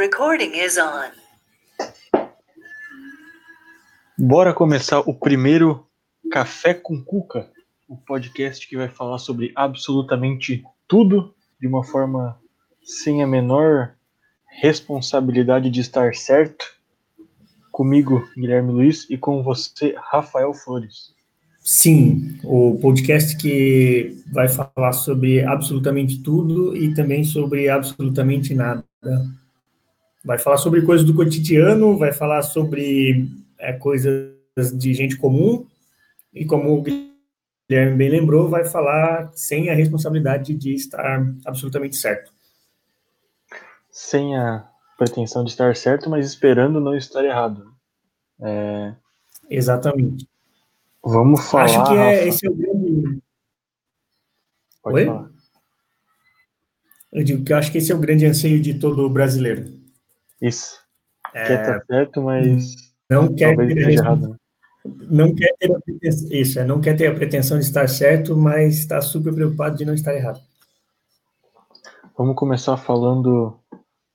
Recording is on. Bora começar o primeiro Café com Cuca, o podcast que vai falar sobre absolutamente tudo de uma forma sem a menor responsabilidade de estar certo. Comigo, Guilherme Luiz, e com você, Rafael Flores. Sim, o podcast que vai falar sobre absolutamente tudo e também sobre absolutamente nada. Vai falar sobre coisas do cotidiano, vai falar sobre é, coisas de gente comum, e como o Guilherme bem lembrou, vai falar sem a responsabilidade de estar absolutamente certo. Sem a pretensão de estar certo, mas esperando não estar errado. É... Exatamente. Vamos falar. Acho que é, esse é o grande. Pode Oi? falar. Eu digo que eu acho que esse é o grande anseio de todo brasileiro. Isso. É, Quer estar certo, mas não quer ter, errado. Né? não quer ter a pretensão, isso, é, não quer ter a pretensão de estar certo, mas está super preocupado de não estar errado. Vamos começar falando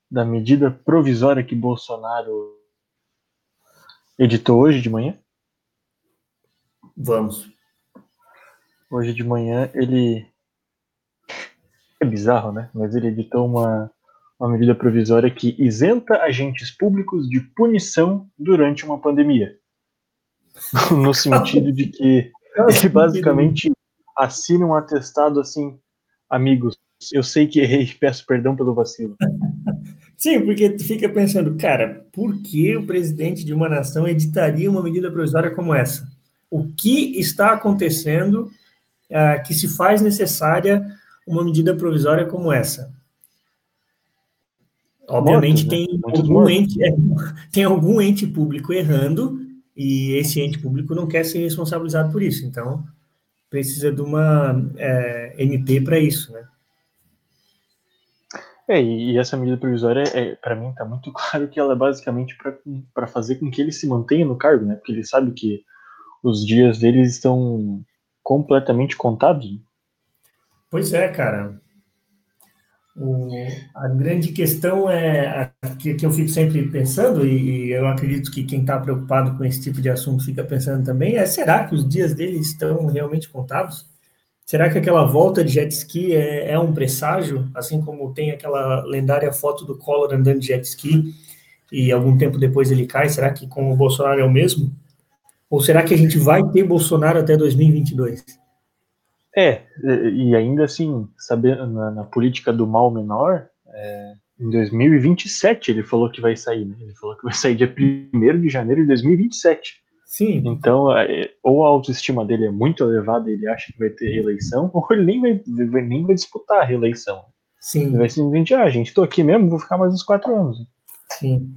da medida provisória que Bolsonaro editou hoje de manhã. Vamos. Hoje de manhã ele. É bizarro, né? Mas ele editou uma, uma medida provisória que isenta agentes públicos de punição durante uma pandemia. no sentido de que ele basicamente assina um atestado assim, amigos, eu sei que errei, peço perdão pelo vacilo. Sim, porque tu fica pensando, cara, por que o presidente de uma nação editaria uma medida provisória como essa? O que está acontecendo ah, que se faz necessária uma medida provisória como essa? Obviamente Mortos, né? tem, Muitos algum ente, é, tem algum ente público errando e esse ente público não quer ser responsabilizado por isso. Então, precisa de uma é, MP para isso, né? É, e, essa medida provisória, é, para mim, tá muito claro que ela é basicamente para fazer com que ele se mantenha no cargo, né? Porque ele sabe que os dias deles estão completamente contados. né? Pois é, cara. A grande questão é que, que eu fico sempre pensando, e, e eu acredito que quem está preocupado com esse tipo de assunto fica pensando também, é será que os dias deles estão realmente contados? Será que aquela volta de jet ski é, é um presságio, assim como tem aquela lendária foto do Collor andando de jet ski e algum tempo depois ele cai? Será que com o Bolsonaro é o mesmo? Ou será que a gente vai ter Bolsonaro até 2022? É, e ainda assim, sabendo na, na política do mal menor, é, em 2027 ele falou que vai sair, né? Ele falou que vai sair dia 1 de janeiro de 2027. Sim, Então, é, ou a autoestima dele é muito elevada e ele acha que vai ter reeleição, ou ele nem vai, vai- nem vai disputar a reeleição. sim, Ele vai simplesmente, ah, gente, tô aqui mesmo, vou ficar mais uns quatro anos. sim.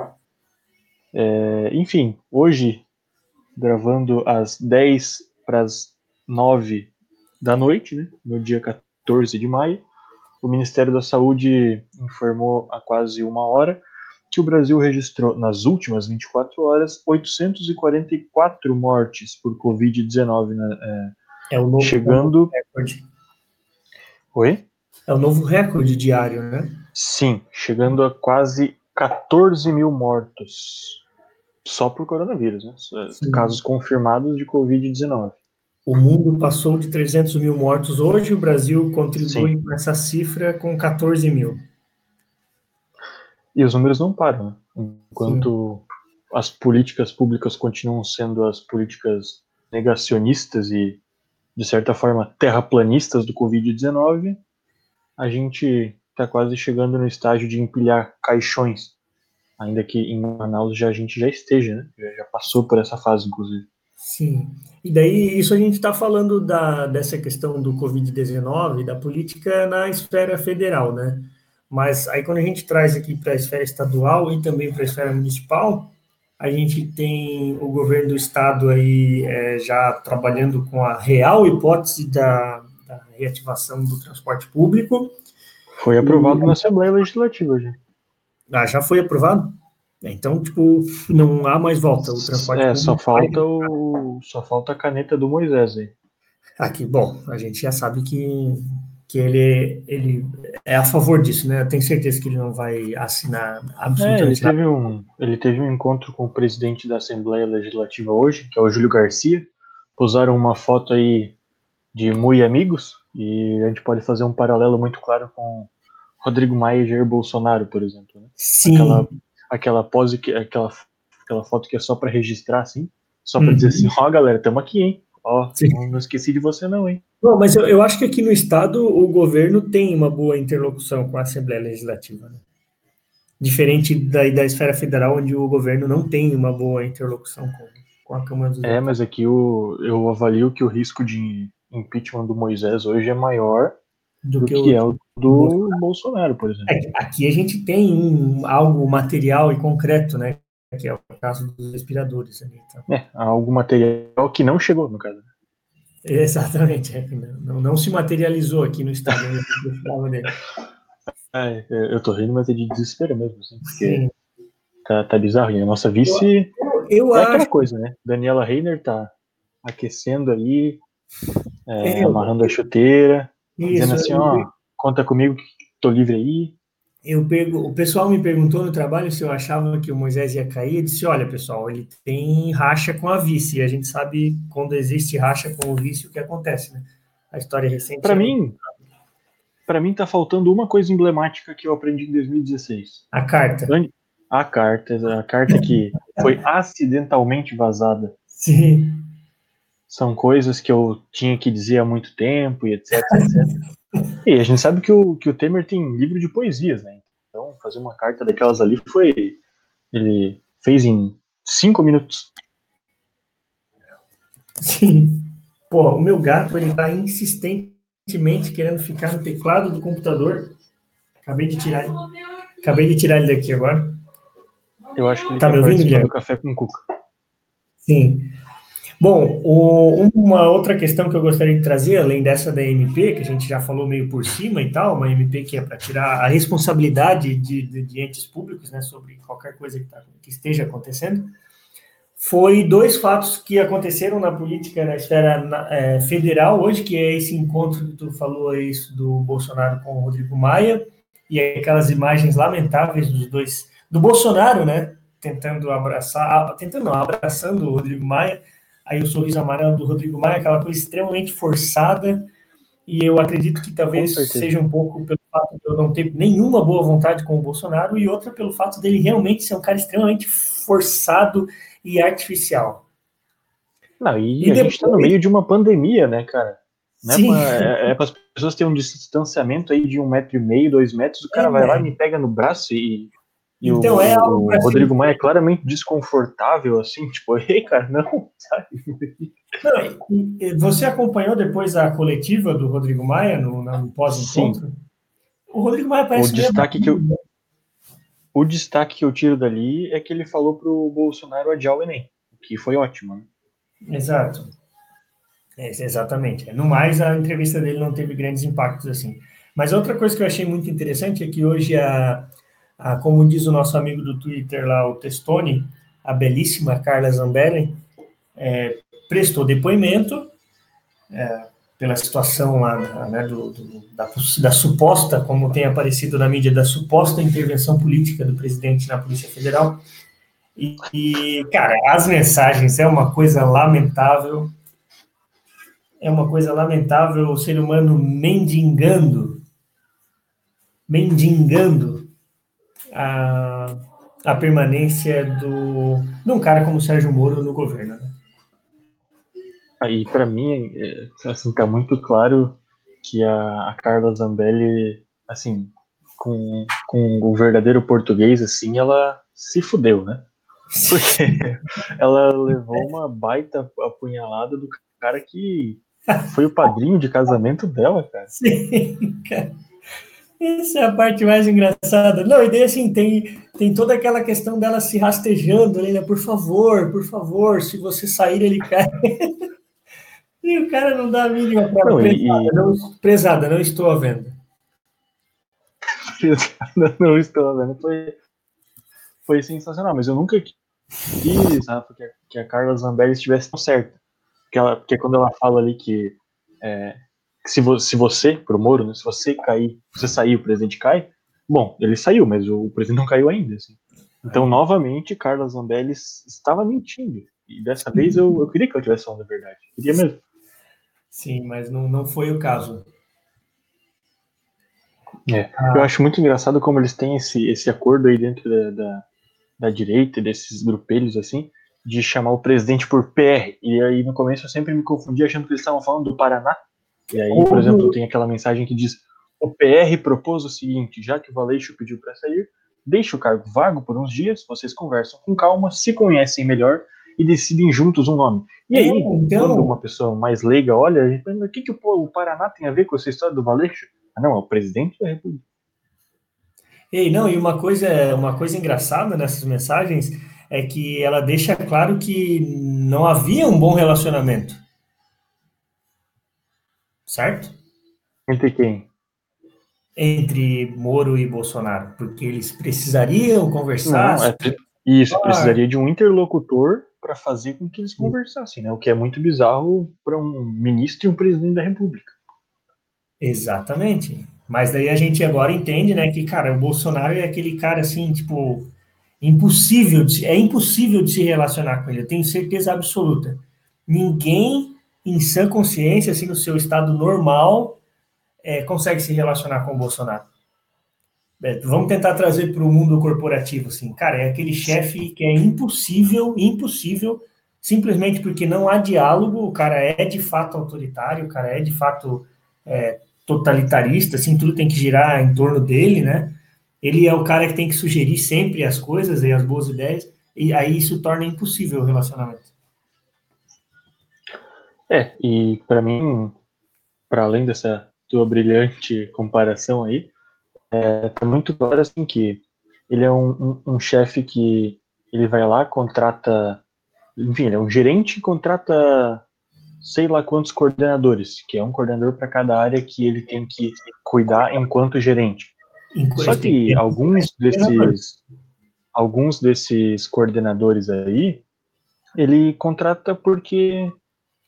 É, enfim, hoje, gravando às 10 para as 9 da noite, né, no dia 14 de maio, o Ministério da Saúde informou há quase uma hora que o Brasil registrou, nas últimas 24 horas, 844 mortes por Covid-19. Né, É o novo Chegando- recorde. é. Oi? É o novo recorde diário, né? Sim, chegando a quase 14 mil mortos. Só por coronavírus, né? Sim. Casos confirmados de Covid-19. O mundo passou de 300 mil mortos hoje, o Brasil contribui com essa cifra com 14 mil. E os números não param, né? Enquanto as políticas públicas continuam sendo as políticas negacionistas e, de certa forma, terraplanistas do Covid-19, a gente está quase chegando no estágio de empilhar caixões. Ainda que em Manaus já, a gente já esteja, né? Já passou por essa fase, inclusive. Sim. E daí, isso a gente está falando da, dessa questão do Covid-19, da política na esfera federal, né? Mas aí, quando a gente traz aqui para a esfera estadual e também para a esfera municipal, a gente tem o governo do estado aí é, já trabalhando com a real hipótese da, da reativação do transporte público. Foi aprovado na Assembleia Legislativa já. Ah, já foi aprovado? Então, tipo, não há mais volta. O transporte É, só falta o. Só falta a caneta do Moisés aí. Aqui, bom, a gente já sabe que que ele, ele é a favor disso, né? Eu tenho certeza que ele não vai assinar absolutamente é, ele teve um Ele teve um encontro com o presidente da Assembleia Legislativa hoje, que é o Júlio Garcia. Posaram uma foto aí de muito amigos, e a gente pode fazer um paralelo muito claro com Rodrigo Maia e Jair Bolsonaro, por exemplo. Né? Sim. Aquela, aquela pose, que, aquela, aquela foto que é só para registrar, assim, só para uhum. dizer assim, ó, oh, galera, estamos aqui, hein? Ó, oh, não esqueci de você não, hein? Bom, mas eu, eu, acho que aqui no Estado o governo tem uma boa interlocução com a Assembleia Legislativa. Né? Diferente da, da esfera federal, onde o governo não tem uma boa interlocução com, com a Câmara dos É, mas aqui o, eu avalio que o risco de impeachment do Moisés hoje é maior do, do que, que, é o do Bolsonaro. Por exemplo. É, aqui a gente tem um, algo material e concreto, né? Que é o caso dos respiradores. Ali, então. É, algo material que não chegou, no caso. Exatamente, é, não, não, se materializou aqui no estado É, eu tô rindo, mas é de desespero mesmo, assim, porque tá, tá bizarro. E a nossa vice eu, eu é acho... aquela coisa, né? Daniela Reiner tá aquecendo aí, é, amarrando a chuteira, Isso, dizendo assim, ó, conta comigo que tô livre aí eu pego, o pessoal me perguntou no trabalho se eu achava que o Moisés ia cair. Eu disse: olha, pessoal, ele tem racha com a vice. E a gente sabe quando existe racha com o vice o que acontece, né? A história recente. Para é mim, para mim tá faltando uma coisa emblemática que eu aprendi em 2016. A carta. A carta, a carta que foi acidentalmente vazada. Sim. São coisas que eu tinha que dizer há muito tempo e etc, etc. E a gente sabe que o, que o Temer tem livro de poesias, né? Então, fazer uma carta daquelas ali foi. Ele fez em cinco minutos. Sim. Pô, o meu gato, ele tá insistentemente querendo ficar no teclado do computador. Acabei de tirar ele. Acabei de tirar ele daqui agora. Eu acho que ele tá me ouvindo, Guilherme? café com cuca. Sim. Bom, o, uma outra questão que eu gostaria de trazer, além dessa da MP, que a gente já falou meio por cima e tal, uma MP que é para tirar a responsabilidade de, de, de, entes públicos né, sobre qualquer coisa que, tá, que esteja acontecendo, foi dois fatos que aconteceram na política na esfera na, é, federal hoje, que é esse encontro que tu falou isso do Bolsonaro com o Rodrigo Maia, e aquelas imagens lamentáveis dos dois, do Bolsonaro, né, tentando abraçar, tentando não, abraçando o Rodrigo Maia, aí o sorriso amarelo do Rodrigo Maia, aquela coisa extremamente forçada, e eu acredito que talvez seja um pouco pelo fato de eu não ter nenhuma boa vontade com o Bolsonaro, e outra pelo fato dele realmente ser um cara extremamente forçado e artificial. Não, e, e a depois... gente está no meio de uma pandemia, né, cara? Né, Sim. É, é para as pessoas terem um distanciamento aí de um metro e meio, dois metros, o cara é, vai lá e me pega no braço e e então o, é algo o Rodrigo Maia é claramente desconfortável, assim, tipo, ei, cara, não, sabe? Não, você acompanhou depois a coletiva do Rodrigo Maia no, no pós-encontro? O Rodrigo Maia parece o destaque que eu, O destaque que eu tiro dali é que ele falou pro Bolsonaro adiar o Enem, que foi ótimo, né? Exato. É, exatamente. No mais, a entrevista dele não teve grandes impactos, assim. Mas outra coisa que eu achei muito interessante é que hoje a a, como diz o nosso amigo do Twitter lá, o Testoni, a belíssima Carla Zambelli, é, prestou depoimento é, pela situação lá né, do, do, da, da, suposta, como tem aparecido na mídia, da suposta intervenção política do presidente na Polícia Federal. E, e, cara, as mensagens é uma coisa lamentável. É uma coisa lamentável o ser humano mendigando, mendigando a, a permanência do, de um cara como Sérgio Moro no governo. Né? Aí, para mim, é, assim, tá muito claro que a, a Carla Zambelli, assim, com, com o verdadeiro português, assim, ela se fudeu, né? Porque ela levou uma baita apunhalada do cara que foi o padrinho de casamento dela, cara. Sim, cara. Essa é a parte mais engraçada. Não, e daí assim, tem, tem toda aquela questão dela se rastejando né? Por favor, por favor, se você sair, ele cai. e o cara não dá a mínima para não, pesada, e... não, pesada, não estou à venda. Pesada, não estou à venda. Foi, foi sensacional, mas eu nunca quis, Rafa, que a, que a Carla Zambelli estivesse tão certa. Porque, ela, porque quando ela fala ali que é, se, vo, se você, pro Moro, né, se você cair, você sair, o presidente cai, bom, ele saiu, mas o, o presidente não caiu ainda. Assim. Então, é. novamente, Carlos Zambelli estava mentindo. E dessa vez eu, eu queria que eu tivesse falando a verdade. Queria mesmo. Sim, mas não, não foi o caso. É, ah. Eu acho muito engraçado como eles têm esse, esse acordo aí dentro da, da, da direita, desses grupelhos assim, de chamar o presidente por PR. E aí no começo eu sempre me confundi achando que eles estavam falando do Paraná. E aí, por exemplo, tem aquela mensagem que diz: o PR propôs o seguinte, já que o Valeixo pediu para sair, deixe o cargo vago por uns dias, vocês conversam com calma, se conhecem melhor e decidem juntos um nome. E aí, então... quando uma pessoa mais leiga olha, a gente pensa, o que, que o, o Paraná tem a ver com essa história do Valeixo? Ah, não, é o presidente da República. Ei, não, e uma coisa, uma coisa engraçada nessas mensagens é que ela deixa claro que não havia um bom relacionamento. Certo? Entre quem? Entre Moro e Bolsonaro, porque eles precisariam conversar. Não, é, isso, precisaria de um interlocutor para fazer com que eles conversassem, né? O que é muito bizarro para um ministro e um presidente da República. Exatamente. Mas daí a gente agora entende, né, que, cara, o Bolsonaro é aquele cara, assim, tipo, impossível, de, é impossível de se relacionar com ele, eu tenho certeza absoluta. Ninguém em sã consciência, assim, no seu estado normal, é, consegue se relacionar com o Bolsonaro. É, vamos tentar trazer para o mundo corporativo, assim, cara, é aquele chefe que é impossível, impossível, simplesmente porque não há diálogo, o cara é de fato autoritário, o cara é de fato é, totalitarista, assim, tudo tem que girar em torno dele, né? Ele é o cara que tem que sugerir sempre as coisas e as boas ideias, e aí isso torna impossível o relacionamento. É, e para mim, para além dessa tua brilhante comparação aí, é tá muito claro assim que ele é um, um, um chefe que ele vai lá, contrata, enfim, ele é um gerente, contrata sei lá quantos coordenadores, que é um coordenador para cada área que ele tem que cuidar enquanto gerente. Enquanto Só que alguns desses alguns desses coordenadores aí, ele contrata porque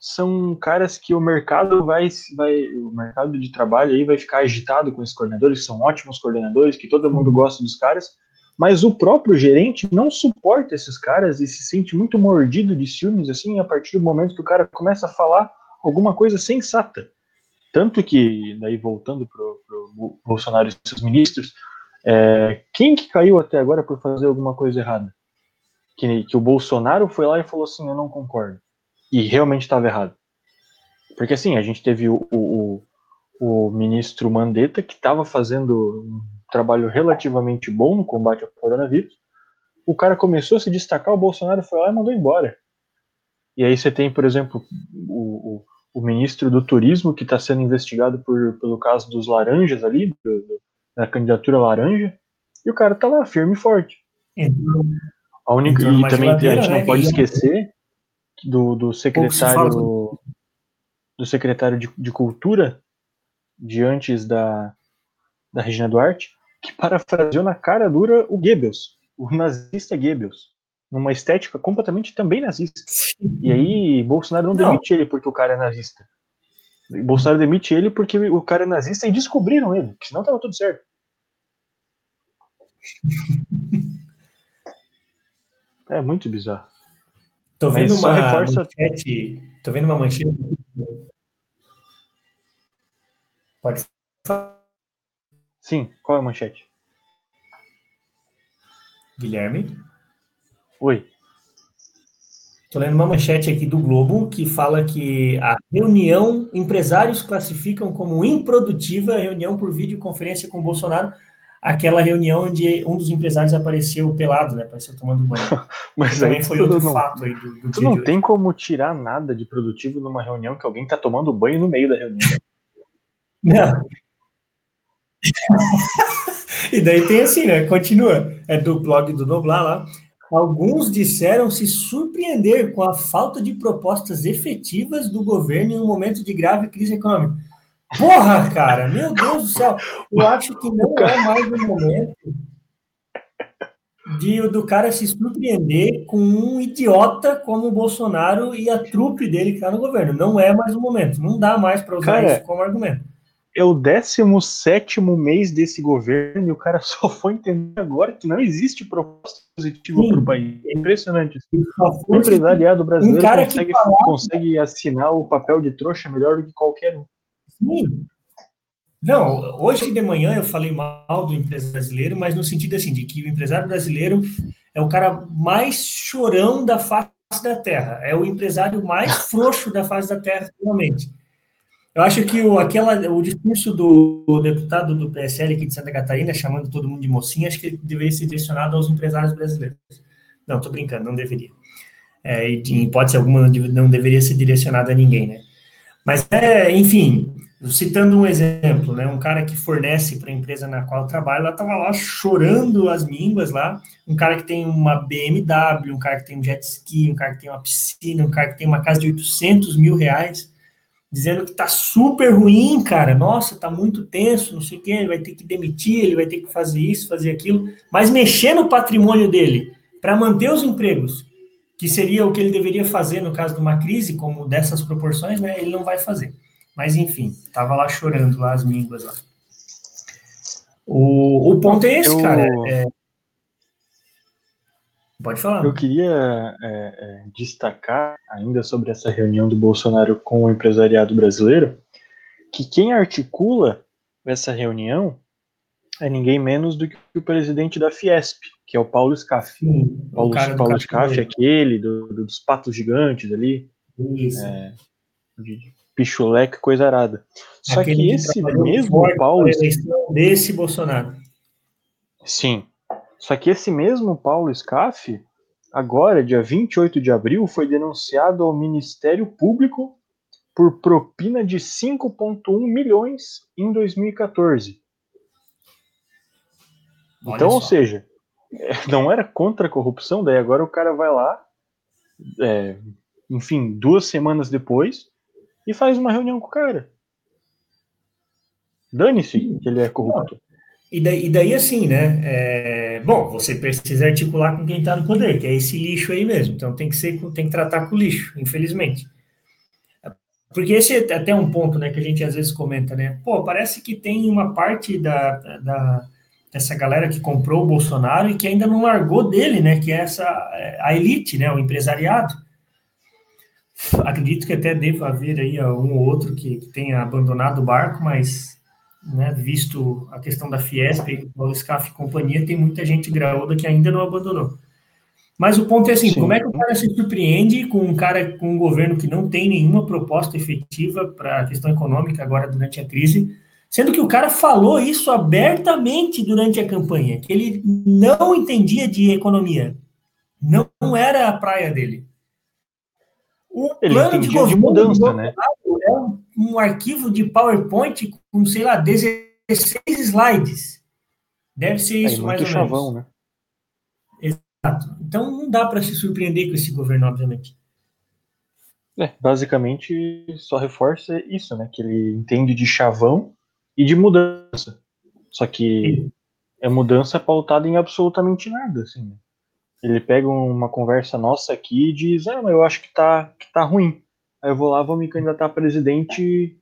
são caras que o mercado vai, vai o mercado de trabalho aí vai ficar agitado com esses coordenadores, que são ótimos coordenadores, que todo mundo gosta dos caras, mas o próprio gerente não suporta esses caras e se sente muito mordido de ciúmes, assim, a partir do momento que o cara começa a falar alguma coisa sensata. Tanto que, daí voltando para o Bolsonaro e seus ministros, é, quem que caiu até agora por fazer alguma coisa errada? Que, que o Bolsonaro foi lá e falou assim, eu não concordo. E realmente estava errado. Porque assim, a gente teve o, o, o ministro Mandetta, que estava fazendo trabalho relativamente bom no combate ao coronavírus. O cara começou a se destacar, o Bolsonaro foi lá e mandou embora. E aí você tem, por exemplo, o, o, o ministro do Turismo, que está sendo investigado por, pelo caso dos laranjas ali, do, do, da candidatura laranja, e o cara está lá, firme e forte. A única, e também a gente não né? pode esquecer do, do secretário do secretário de, de Cultura de antes da, da Regina Duarte, que parafraseou na cara dura o Goebbels, o nazista Goebbels, numa estética completamente também nazista. E aí Bolsonaro não, não. demite ele porque o cara é nazista. Bolsonaro demite ele porque o cara é nazista e descobriram ele, que senão tava tudo certo. É muito bizarro. Tô vendo uma reforça... manchete. Tô vendo uma manchete. Pode falar. Sim, qual é a manchete? Guilherme? Oi. Estou lendo uma manchete aqui do Globo que fala que a reunião, empresários classificam como improdutiva a reunião por videoconferência com Bolsonaro, aquela reunião onde um dos empresários apareceu pelado, né? Apareceu tomando banho. Mas também aí, foi outro não, fato aí do, do Tu não tem como tirar nada de produtivo numa reunião que alguém está tomando banho no meio da reunião. Não. e daí tem assim, né? Continua. É do blog do Noblar lá. Alguns disseram se surpreender com a falta de propostas efetivas do governo em um momento de grave crise econômica. Porra, cara, meu Deus do céu. Eu acho que não é mais o momento de, do cara se surpreender com um idiota como o Bolsonaro e a trupe dele que está no governo. Não é mais o momento. Não dá mais para usar cara, isso como argumento. É o 17 mês desse governo e o cara só foi entender agora que não existe proposta positiva para o país. É impressionante. O empresariado brasileiro um consegue, consegue assinar o papel de trouxa melhor do que qualquer um. Sim, não, hoje de manhã eu falei mal do empresário brasileiro, mas no sentido assim, de que o empresário brasileiro é o cara mais chorão da face da terra, é o empresário mais frouxo da face da terra, realmente. Eu acho que o, aquela, o discurso do, do, deputado do PSL aqui de Santa Catarina, chamando todo mundo de mocinha, acho que ele deveria ser direcionado aos empresários brasileiros. Não, estou brincando, não deveria. É, e de hipótese alguma, não deveria ser direcionado a ninguém, né? Mas, é, enfim, Citando um exemplo, né, um cara que fornece para a empresa na qual eu trabalho, ela estava lá chorando as mínguas lá, um cara que tem uma BMW, um cara que tem um jet ski, um cara que tem uma piscina, um cara que tem uma casa de 800 mil reais, dizendo que tá super ruim, cara, nossa, tá muito tenso, não sei o que, ele vai ter que demitir, ele vai ter que fazer isso, fazer aquilo, mas mexer no patrimônio dele para manter os empregos, que seria o que ele deveria fazer no caso de uma crise como dessas proporções, né, ele não vai fazer. Mas enfim, tava lá chorando lá as mínguas lá. O, o ponto é esse, eu, cara. É... Pode falar. Eu queria é, é, destacar ainda sobre essa reunião do Bolsonaro com o empresariado brasileiro, que quem articula essa reunião é ninguém menos do que o presidente da Fiesp, que é o Paulo Scaff. Sim, Paulo, Paulo Scaff, aquele do, do, dos patos gigantes ali. Isso. É, de, pichuleque, coisa arada. Só Aquele que esse mesmo Paulo. Desse Bolsonaro. Sim. Só que esse mesmo Paulo Scaff, agora, dia 28 de abril, foi denunciado ao Ministério Público por propina de 5,1 milhões em 2014. Olha então, só. ou seja, não era contra a corrupção, daí agora o cara vai lá, é, enfim, duas semanas depois, e faz uma reunião com o cara. Dane-se que ele é corrupto. E daí, e daí assim, né? É, bom, você precisa articular com quem está no poder, que é esse lixo aí mesmo. Então tem que ser, tem que tratar com o lixo, infelizmente. Porque esse é até um ponto, né, que a gente às vezes comenta, né? Pô, parece que tem uma parte da, da dessa galera que comprou o Bolsonaro e que ainda não largou dele, né? Que é essa a elite, né? O empresariado. Acredito que até deva haver aí um ou outro que, que tenha abandonado o barco, mas né, visto a questão da Fiesp, o SCAF e companhia, tem muita gente graúda que ainda não abandonou. Mas o ponto é assim, Sim. como é que o cara se surpreende com um cara, com um governo que não tem nenhuma proposta efetiva para a questão econômica agora durante a crise, sendo que o cara falou isso abertamente durante a campanha, que ele não entendia de economia, não, não era a praia dele. O Ele plano de governo de mudança, né? É um, um, arquivo de PowerPoint com, sei lá, 16 slides. Deve ser isso, é, mais ou chavão, menos. Né? Exato. Então não dá para se surpreender com esse governo, obviamente. É, basicamente só reforça isso, né? Que ele entende de chavão e de mudança. Só que Sim. é mudança pautada em absolutamente nada, assim. Ele pega uma conversa nossa aqui e diz: Ah, mas eu acho que tá, que tá ruim. Aí eu vou lá, vou me candidatar a presidente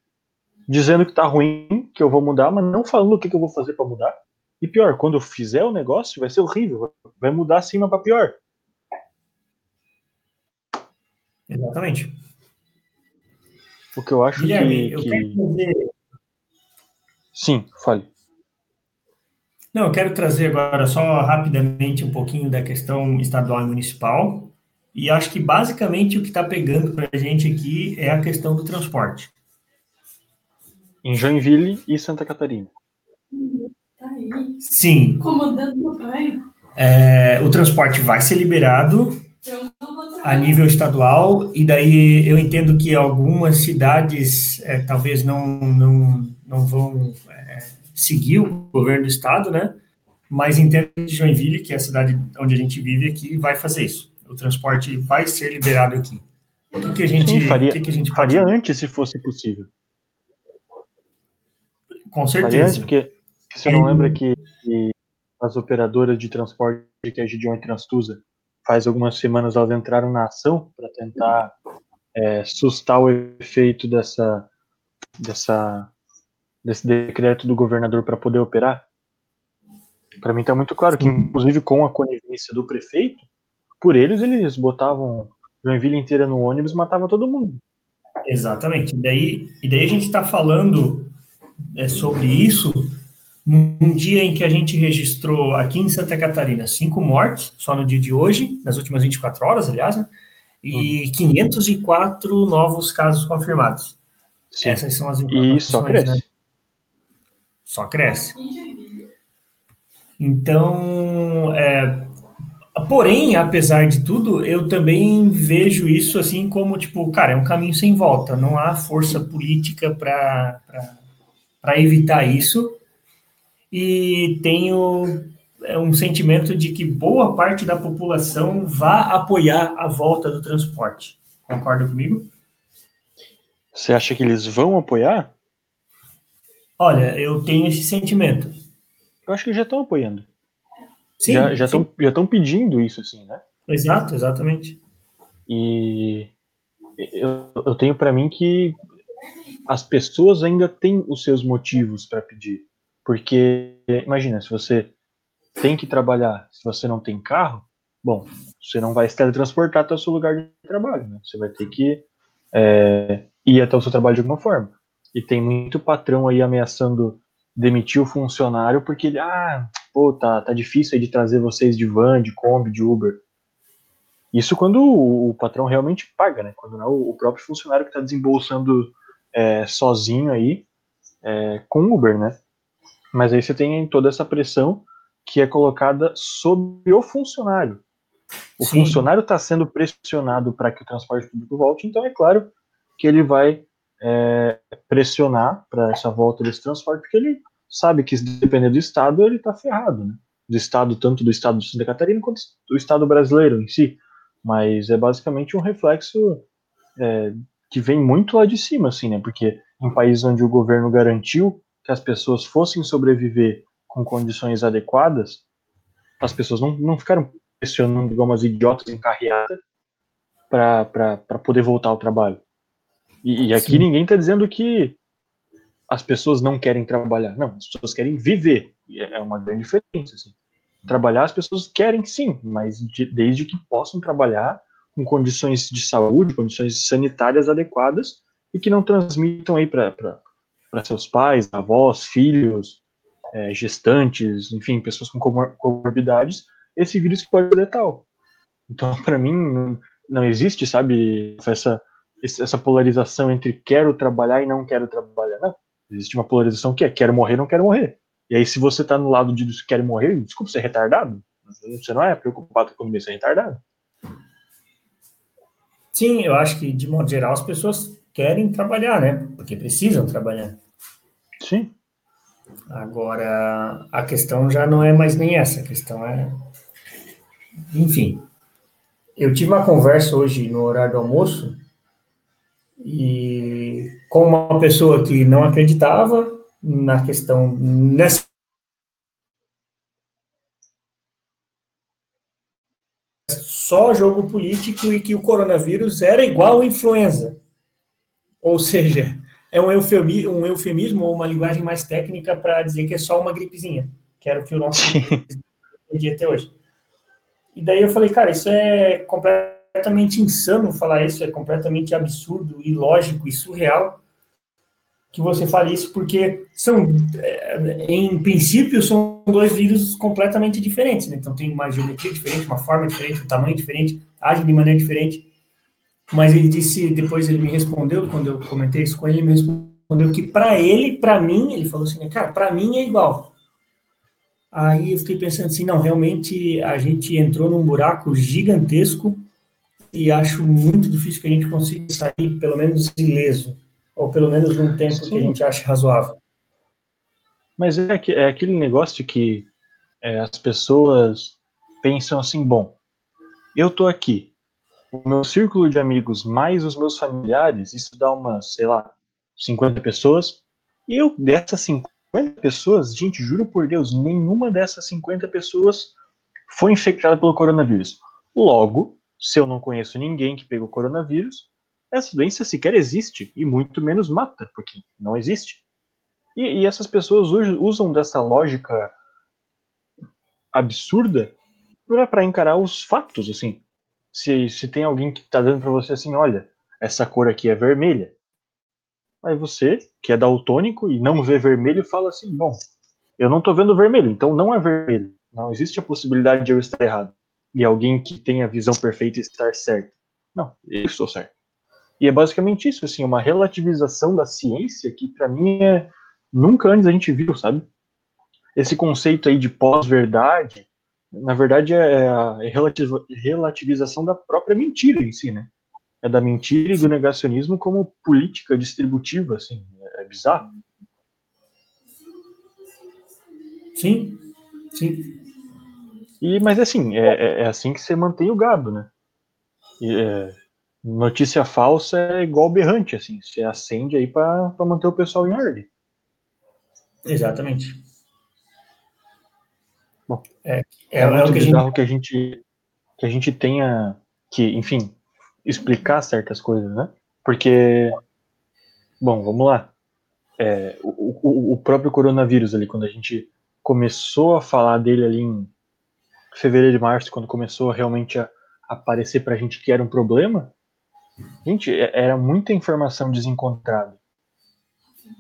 dizendo que tá ruim, que eu vou mudar, mas não falando o que, que eu vou fazer para mudar. E pior, quando eu fizer o negócio, vai ser horrível, vai mudar acima para pior. Exatamente. O que eu acho Guilherme, que. Eu que... Quero dizer... Sim, fale. Não, eu quero trazer agora só rapidamente um pouquinho da questão estadual e municipal. E acho que basicamente o que está pegando para a gente aqui é a questão do transporte. Em Joinville e Santa Catarina. Sim. Comandando meu pai. É, o transporte vai ser liberado a nível estadual, e daí eu entendo que algumas cidades é, talvez não, não, não vão é, seguir o governo do estado, né? Mas em termos de Joinville, que é a cidade onde a gente vive aqui, vai fazer isso. O transporte vai ser liberado aqui. O que, que a gente Sim, faria, que, que a gente faria antes se fosse possível. Com certeza. Antes, porque você não lembra que, que as operadoras de transporte que a Gideon e Transtusa faz algumas semanas elas entraram na ação para tentar é, sustar o efeito dessa, dessa, desse decreto do governador para poder operar? Para mim está muito claro que, inclusive com a conivência do prefeito, por eles, eles botavam Joinville inteira no ônibus e matavam todo mundo. Exatamente. E daí, e daí a gente está falando é, sobre isso num dia em que a gente registrou aqui em Santa Catarina cinco mortes, só no dia de hoje, nas últimas 24 horas, aliás, né? e 504 uhum. novos casos confirmados. Sim. Essas são as informações. E só cresce. Né? Só cresce. Então, é, porém, apesar de tudo, eu também vejo isso assim como, tipo, cara, é um caminho sem volta. Não há força política para evitar isso e tenho é, um sentimento de que boa parte da população vá apoiar a volta do transporte. Concorda comigo? Você acha que eles vão apoiar? Olha, eu tenho esse sentimento. Eu acho que já estão apoiando. Sim, já estão já estão pedindo isso, assim, né? Exato, exatamente. E eu, eu tenho para mim que as pessoas ainda têm os seus motivos para pedir. Porque, imagina, se você tem que trabalhar, se você não tem carro, bom, você não vai se teletransportar até o seu lugar de trabalho, né? Você vai ter que é, ir até o seu trabalho de alguma forma. E tem muito patrão aí ameaçando demitir o funcionário porque ele, ah, pô, tá, tá difícil aí de trazer vocês de van, de Kombi, de Uber. Isso quando o, o patrão realmente paga, né? Quando não é o, o próprio funcionário que está desembolsando é, sozinho aí é, com Uber, né? Mas aí você tem toda essa pressão que é colocada sobre o funcionário. O Sim. funcionário está sendo pressionado para que o transporte público volte, então é claro que ele vai é, pressionar para essa volta desse transporte, porque ele sabe que se depender do Estado, ele está ferrado, né? Do Estado, tanto do Estado de Santa Catarina quanto do Estado brasileiro em si. Mas é basicamente um reflexo é, que vem muito lá de cima, assim, né? Porque em países onde o governo garantiu que as pessoas fossem sobreviver com condições adequadas, as pessoas não, não ficaram pressionando igual umas idiotas em carreata para poder voltar ao trabalho. E, e aqui Sim. ninguém está dizendo que as pessoas não querem trabalhar. Não, as pessoas querem viver. É, é uma grande diferença. Assim. Trabalhar as pessoas querem sim, mas de, desde que possam trabalhar com condições de saúde, condições sanitárias adequadas e que não transmitam aí para seus pais, avós, filhos, é, gestantes, enfim, pessoas com comorbidades, esse vírus que pode ser letal. Então, para mim, não, não, existe, sabe, essa, essa polarização entre quero trabalhar e não quero trabalhar. Não. Existe uma polarização que é quero morrer, não quero morrer. E aí, se você está no lado de quero morrer, desculpa, você é retardado. Você não é preocupado com a economia, você é retardado. Sim, eu acho que, de modo geral, as pessoas querem trabalhar, né? Porque precisam trabalhar. Sim. Agora, a questão já não é mais nem essa, a questão é. Enfim. Eu tive uma conversa hoje no horário do almoço e com uma pessoa que não acreditava na questão nessa só jogo político e que o coronavírus era igual ao influenza. Ou seja, é um eufemismo, um eufemismo ou uma linguagem mais técnica para dizer que é só uma gripezinha, que era o que o nosso entendia até hoje. E daí eu falei, cara, isso é completamente insano falar isso, é completamente absurdo, ilógico e surreal que você fale isso, porque são, é, em princípio, são dois vírus completamente diferentes, né? Então tem uma geometria diferente, uma forma diferente, um tamanho diferente, agem de maneira diferente. Mas ele disse, depois ele me respondeu, quando eu comentei isso com ele, ele me respondeu que para ele, para mim, ele falou assim, cara, para mim é igual. Aí eu fiquei pensando assim, não, realmente a gente entrou num buraco gigantesco e acho muito difícil que a gente consiga sair, pelo menos ileso, ou pelo menos num tempo Sim. que a gente ache razoável. Mas é, é aquele negócio de que é, as pessoas pensam assim, bom, eu tô aqui, o meu círculo de amigos mais os meus familiares, isso dá umas, sei lá, 50 pessoas. E eu, dessas 50, 50 pessoas, gente, juro por Deus, nenhuma dessas 50 pessoas foi infectada pelo coronavírus. Logo, se eu não conheço ninguém que pegou coronavírus, essa doença sequer existe e muito menos mata, porque não existe. E, e essas pessoas usam dessa lógica absurda para encarar os fatos, assim. Se, se tem alguém que está dando para você assim, olha, essa cor aqui é vermelha. Aí você, que é daltônico e não vê vermelho, fala assim, bom, eu não estou vendo vermelho, então não é vermelho. Não existe a possibilidade de eu estar errado. E alguém que tenha a visão perfeita estar certo. Não, eu estou certo. E é basicamente isso, assim, uma relativização da ciência que para mim é nunca antes a gente viu, sabe? Esse conceito aí de pós-verdade, na verdade é, é a relativização da própria mentira em si, né? É da mentira e do negacionismo como política distributiva, assim, é bizarro. Sim, sim. E, mas assim, é, é, é assim que você mantém o gado, né? E, é, notícia falsa é igual berrante, assim, você acende aí para manter o pessoal em ordem. Exatamente. Bom, é, é, é é bizarro que a, gente... que a gente que a gente tenha que, enfim, explicar certas coisas, né? Porque, bom, vamos lá. É, o, o, o próprio coronavírus ali, quando a gente começou a falar dele ali em fevereiro e março, quando começou realmente a aparecer para a gente que era um problema, gente, é, era muita informação desencontrada.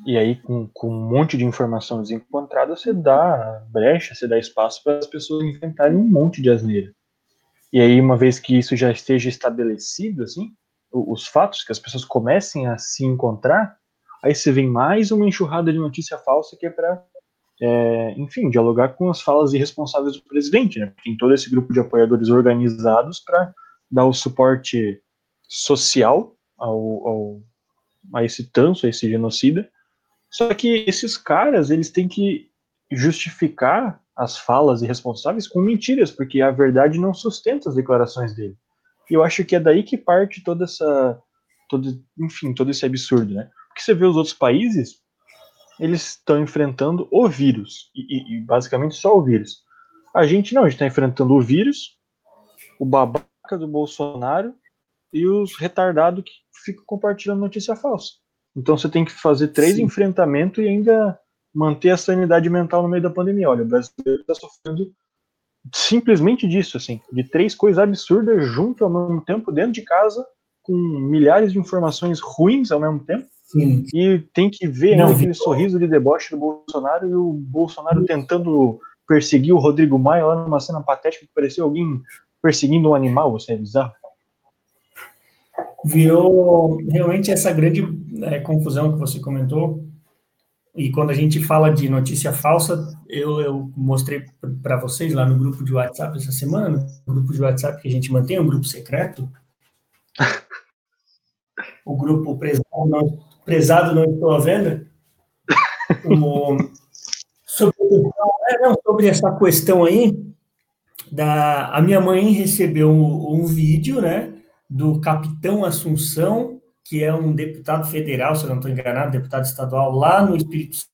E aí, com, com um monte de informação desencontrada, você dá brecha, você dá espaço para as pessoas inventarem um monte de asneira. E aí, uma vez que isso já esteja estabelecido, assim, os fatos, que as pessoas comecem a se encontrar, aí você vem mais uma enxurrada de notícia falsa que é para é, enfim, dialogar com as falas irresponsáveis do presidente, né? Tem todo esse grupo de apoiadores organizados para dar o suporte social ao, ao, a esse tanso, a esse genocida. Só que esses caras, eles têm que justificar as falas irresponsáveis com mentiras, porque a verdade não sustenta as declarações dele. E eu acho que é daí que parte toda essa, todo, enfim, todo esse absurdo, né? Porque você vê os outros países, eles estão enfrentando o vírus, e, e, basicamente só o vírus. A gente não, a gente está enfrentando o vírus, o babaca do Bolsonaro e os retardados que ficam compartilhando notícia falsa. Então você tem que fazer três Sim. enfrentamentos e ainda manter a sanidade mental no meio da pandemia. Olha, o brasileiro está sofrendo simplesmente disso, assim, de três coisas absurdas junto ao mesmo tempo, dentro de casa, com milhares de informações ruins ao mesmo tempo Sim. E tem que ver Não, aquele sorriso de deboche do Bolsonaro e o Bolsonaro tentando perseguir o Rodrigo Maia lá numa cena patética que parecia alguém perseguindo um animal, você é bizarro. Virou realmente essa grande é, confusão que você comentou. E quando a gente fala de notícia falsa, eu, eu mostrei para vocês lá no grupo de WhatsApp essa semana, o grupo de WhatsApp que a gente mantém, um grupo secreto. o grupo preso prezado não estou à venda, sobre, é, não, sobre essa questão aí, da, a minha mãe recebeu um, um vídeo, né, do capitão Assunção, que é um deputado federal, se eu não estou enganado, deputado estadual, lá no Espírito Santo,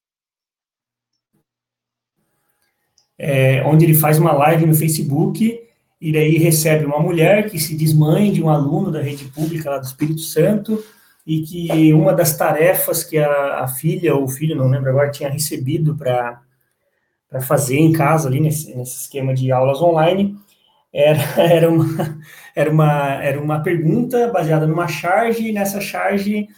é, onde ele faz uma live no Facebook, e daí recebe uma mulher que se diz mãe de um aluno da rede pública lá do Espírito Santo, e que uma das tarefas que a, a filha ou o filho, não lembro agora, tinha recebido para fazer em casa, ali nesse, nesse esquema de aulas online, era, era, uma, era, uma, era uma pergunta baseada numa charge, e nessa charge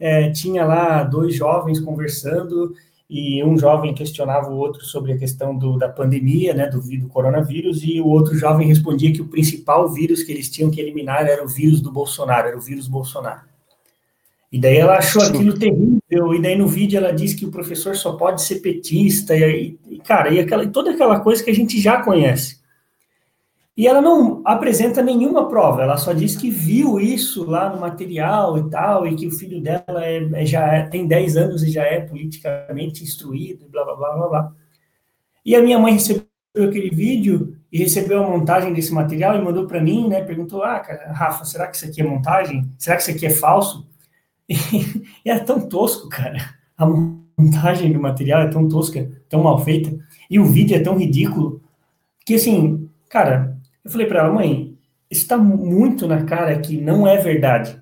é, tinha lá dois jovens conversando, e um jovem questionava o outro sobre a questão do, da pandemia, né, do, do coronavírus, e o outro jovem respondia que o principal vírus que eles tinham que eliminar era o vírus do Bolsonaro, era o vírus Bolsonaro. E daí ela achou aquilo terrível, e daí no vídeo ela diz que o professor só pode ser petista, e, e cara, e aquela, toda aquela coisa que a gente já conhece. E ela não apresenta nenhuma prova, ela só diz que viu isso lá no material e tal, e que o filho dela é, é já é, tem 10 anos e já é politicamente instruído, blá, blá, blá, blá, blá. E a minha mãe recebeu aquele vídeo e recebeu a montagem desse material e mandou para mim, né, perguntou, ah, cara, Rafa, será que isso aqui é montagem? Será que isso aqui é falso? E, é tão tosco, cara. A montagem do material é tão tosca, tão mal feita, e o vídeo é tão ridículo, que assim, cara, eu falei para ela, mãe, está muito na cara que não é verdade.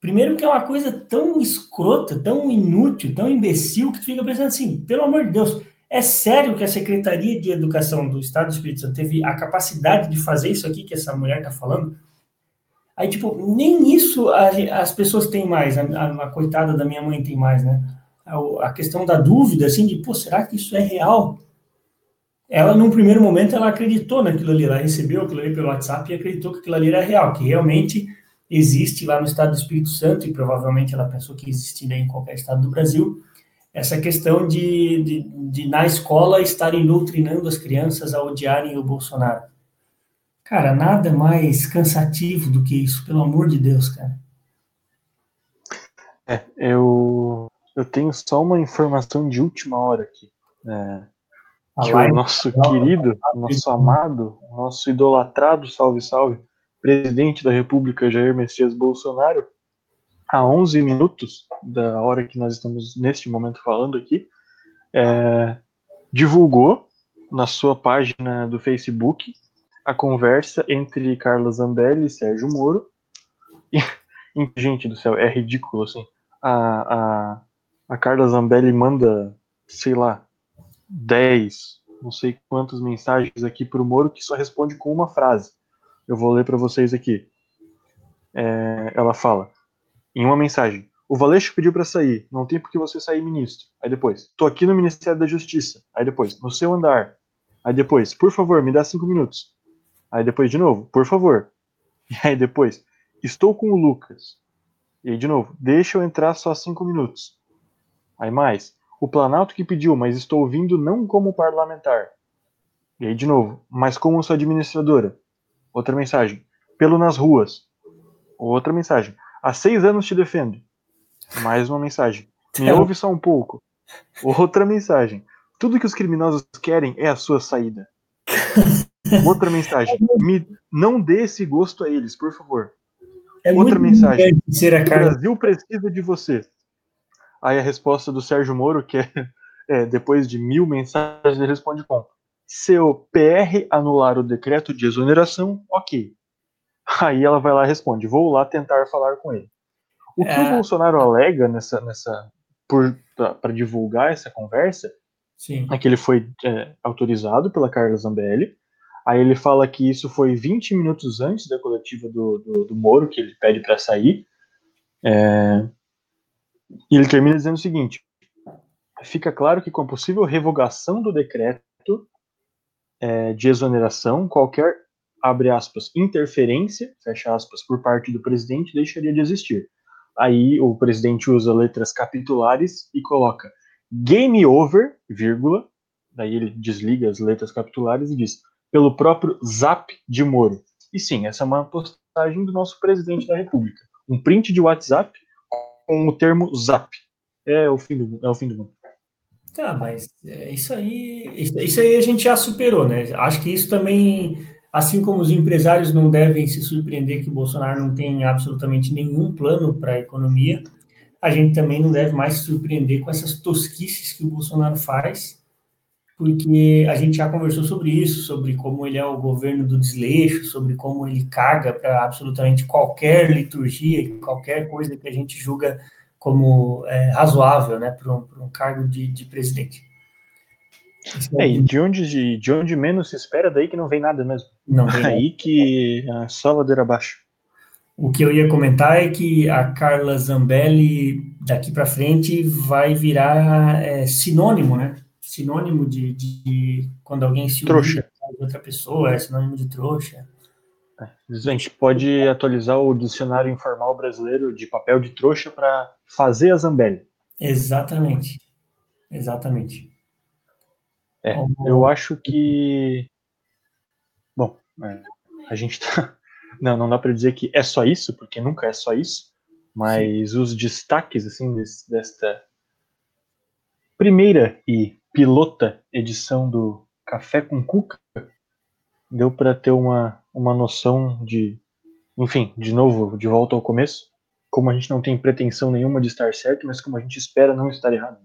Primeiro que é uma coisa tão escrota, tão inútil, tão imbecil, que tu fica pensando assim, pelo amor de Deus, é sério que a Secretaria de Educação do Estado do Espírito Santo teve a capacidade de fazer isso aqui que essa mulher está falando? Aí, tipo, nem isso as pessoas têm mais, a, coitada da minha mãe tem mais, né? A, a, questão da dúvida, assim, de, pô, será que isso é real? Ela, num primeiro momento, ela acreditou naquilo ali, ela recebeu aquilo ali pelo WhatsApp e acreditou que aquilo ali era real, que realmente existe lá no estado do Espírito Santo, e provavelmente ela pensou que existiria em qualquer estado do Brasil, essa questão de, de, de, na escola estarem doutrinando as crianças a odiarem o Bolsonaro. Cara, nada mais cansativo do que isso, pelo amor de Deus, cara. É, eu, eu tenho só uma informação de última hora aqui. É, que o nosso querido, nosso amado, nosso idolatrado, salve, salve, presidente da República, Jair Messias Bolsonaro, a 11 minutos da hora que nós estamos neste momento falando aqui, é, divulgou na sua página do Facebook a conversa entre Carla Zambelli e Sérgio Moro. E, gente do céu, é ridículo assim. A, a, a Carla Zambelli manda, sei lá, 10, não sei quantas mensagens aqui para o Moro que só responde com uma frase. Eu vou ler para vocês aqui. É, ela fala: em uma mensagem. O Valeixo pediu para sair, não tem por que você sair, ministro. Aí depois, tô aqui no Ministério da Justiça. Aí depois, no seu andar. Aí depois, por favor, me dá cinco minutos. Aí depois, de novo, por favor. E aí depois, estou com o Lucas. E aí de novo, deixa eu entrar só cinco minutos. Aí mais, o Planalto que pediu, mas estou vindo não como parlamentar. E aí de novo, mas como sua administradora. Outra mensagem, pelo nas ruas. Outra mensagem, Há seis anos te defendo. Mais uma mensagem. Me ouve só um pouco. Outra mensagem. Tudo que os criminosos querem é a sua saída. Outra mensagem. Me, não dê esse gosto a eles, por favor. É Outra mensagem. O Brasil precisa de você. Aí a resposta do Sérgio Moro, que é, é depois de mil mensagens, ele responde com: se o PR anular o decreto de exoneração, ok. Aí ela vai lá e responde: Vou lá tentar falar com ele. O que é... o Bolsonaro alega nessa, nessa para divulgar essa conversa Sim. é que ele foi é, autorizado pela Carla Zambelli. Aí ele fala que isso foi 20 minutos antes da coletiva do, do, do Moro, que ele pede para sair. É, e ele termina dizendo o seguinte: fica claro que com a possível revogação do decreto é, de exoneração, qualquer abre aspas, interferência, fecha aspas, por parte do presidente deixaria de existir. Aí o presidente usa letras capitulares e coloca game over, vírgula, daí ele desliga as letras capitulares e diz pelo próprio zap de Moro. E sim, essa é uma postagem do nosso presidente da República. Um print de WhatsApp com o termo zap. É o fim do, é o fim do mundo. Tá, mas é, isso aí, isso aí a gente já superou, né? Acho que isso também Assim como os empresários não devem se surpreender que o Bolsonaro não tem absolutamente nenhum plano para a economia, a gente também não deve mais se surpreender com essas tosquices que o Bolsonaro faz, porque a gente já conversou sobre isso, sobre como ele é o governo do desleixo, sobre como ele caga para absolutamente qualquer liturgia, qualquer coisa que a gente julga como é, razoável né, para um, um, cargo de, de presidente. É, e de onde, de, de onde menos se espera, daí que não vem nada mesmo. Não vem Aí nada. que a só ladeira abaixo. O que eu ia comentar é que a Carla Zambelli, daqui para frente, vai virar é, sinônimo, né? Sinônimo de, de, quando alguém se trouxa. outra pessoa, é sinônimo de trouxa. É, a gente pode atualizar o dicionário informal brasileiro de papel de trouxa para fazer a Zambelli. Exatamente. Exatamente. É, eu acho que. Bom, é, a gente tá. Não, não dá para dizer que é só isso, porque nunca é só isso, mas Sim. os destaques, assim, desse, desta primeira e pilota edição do Café com Cuca deu para ter uma, uma noção de. Enfim, de novo, de volta ao começo, como a gente não tem pretensão nenhuma de estar certo, mas como a gente espera não estar errado.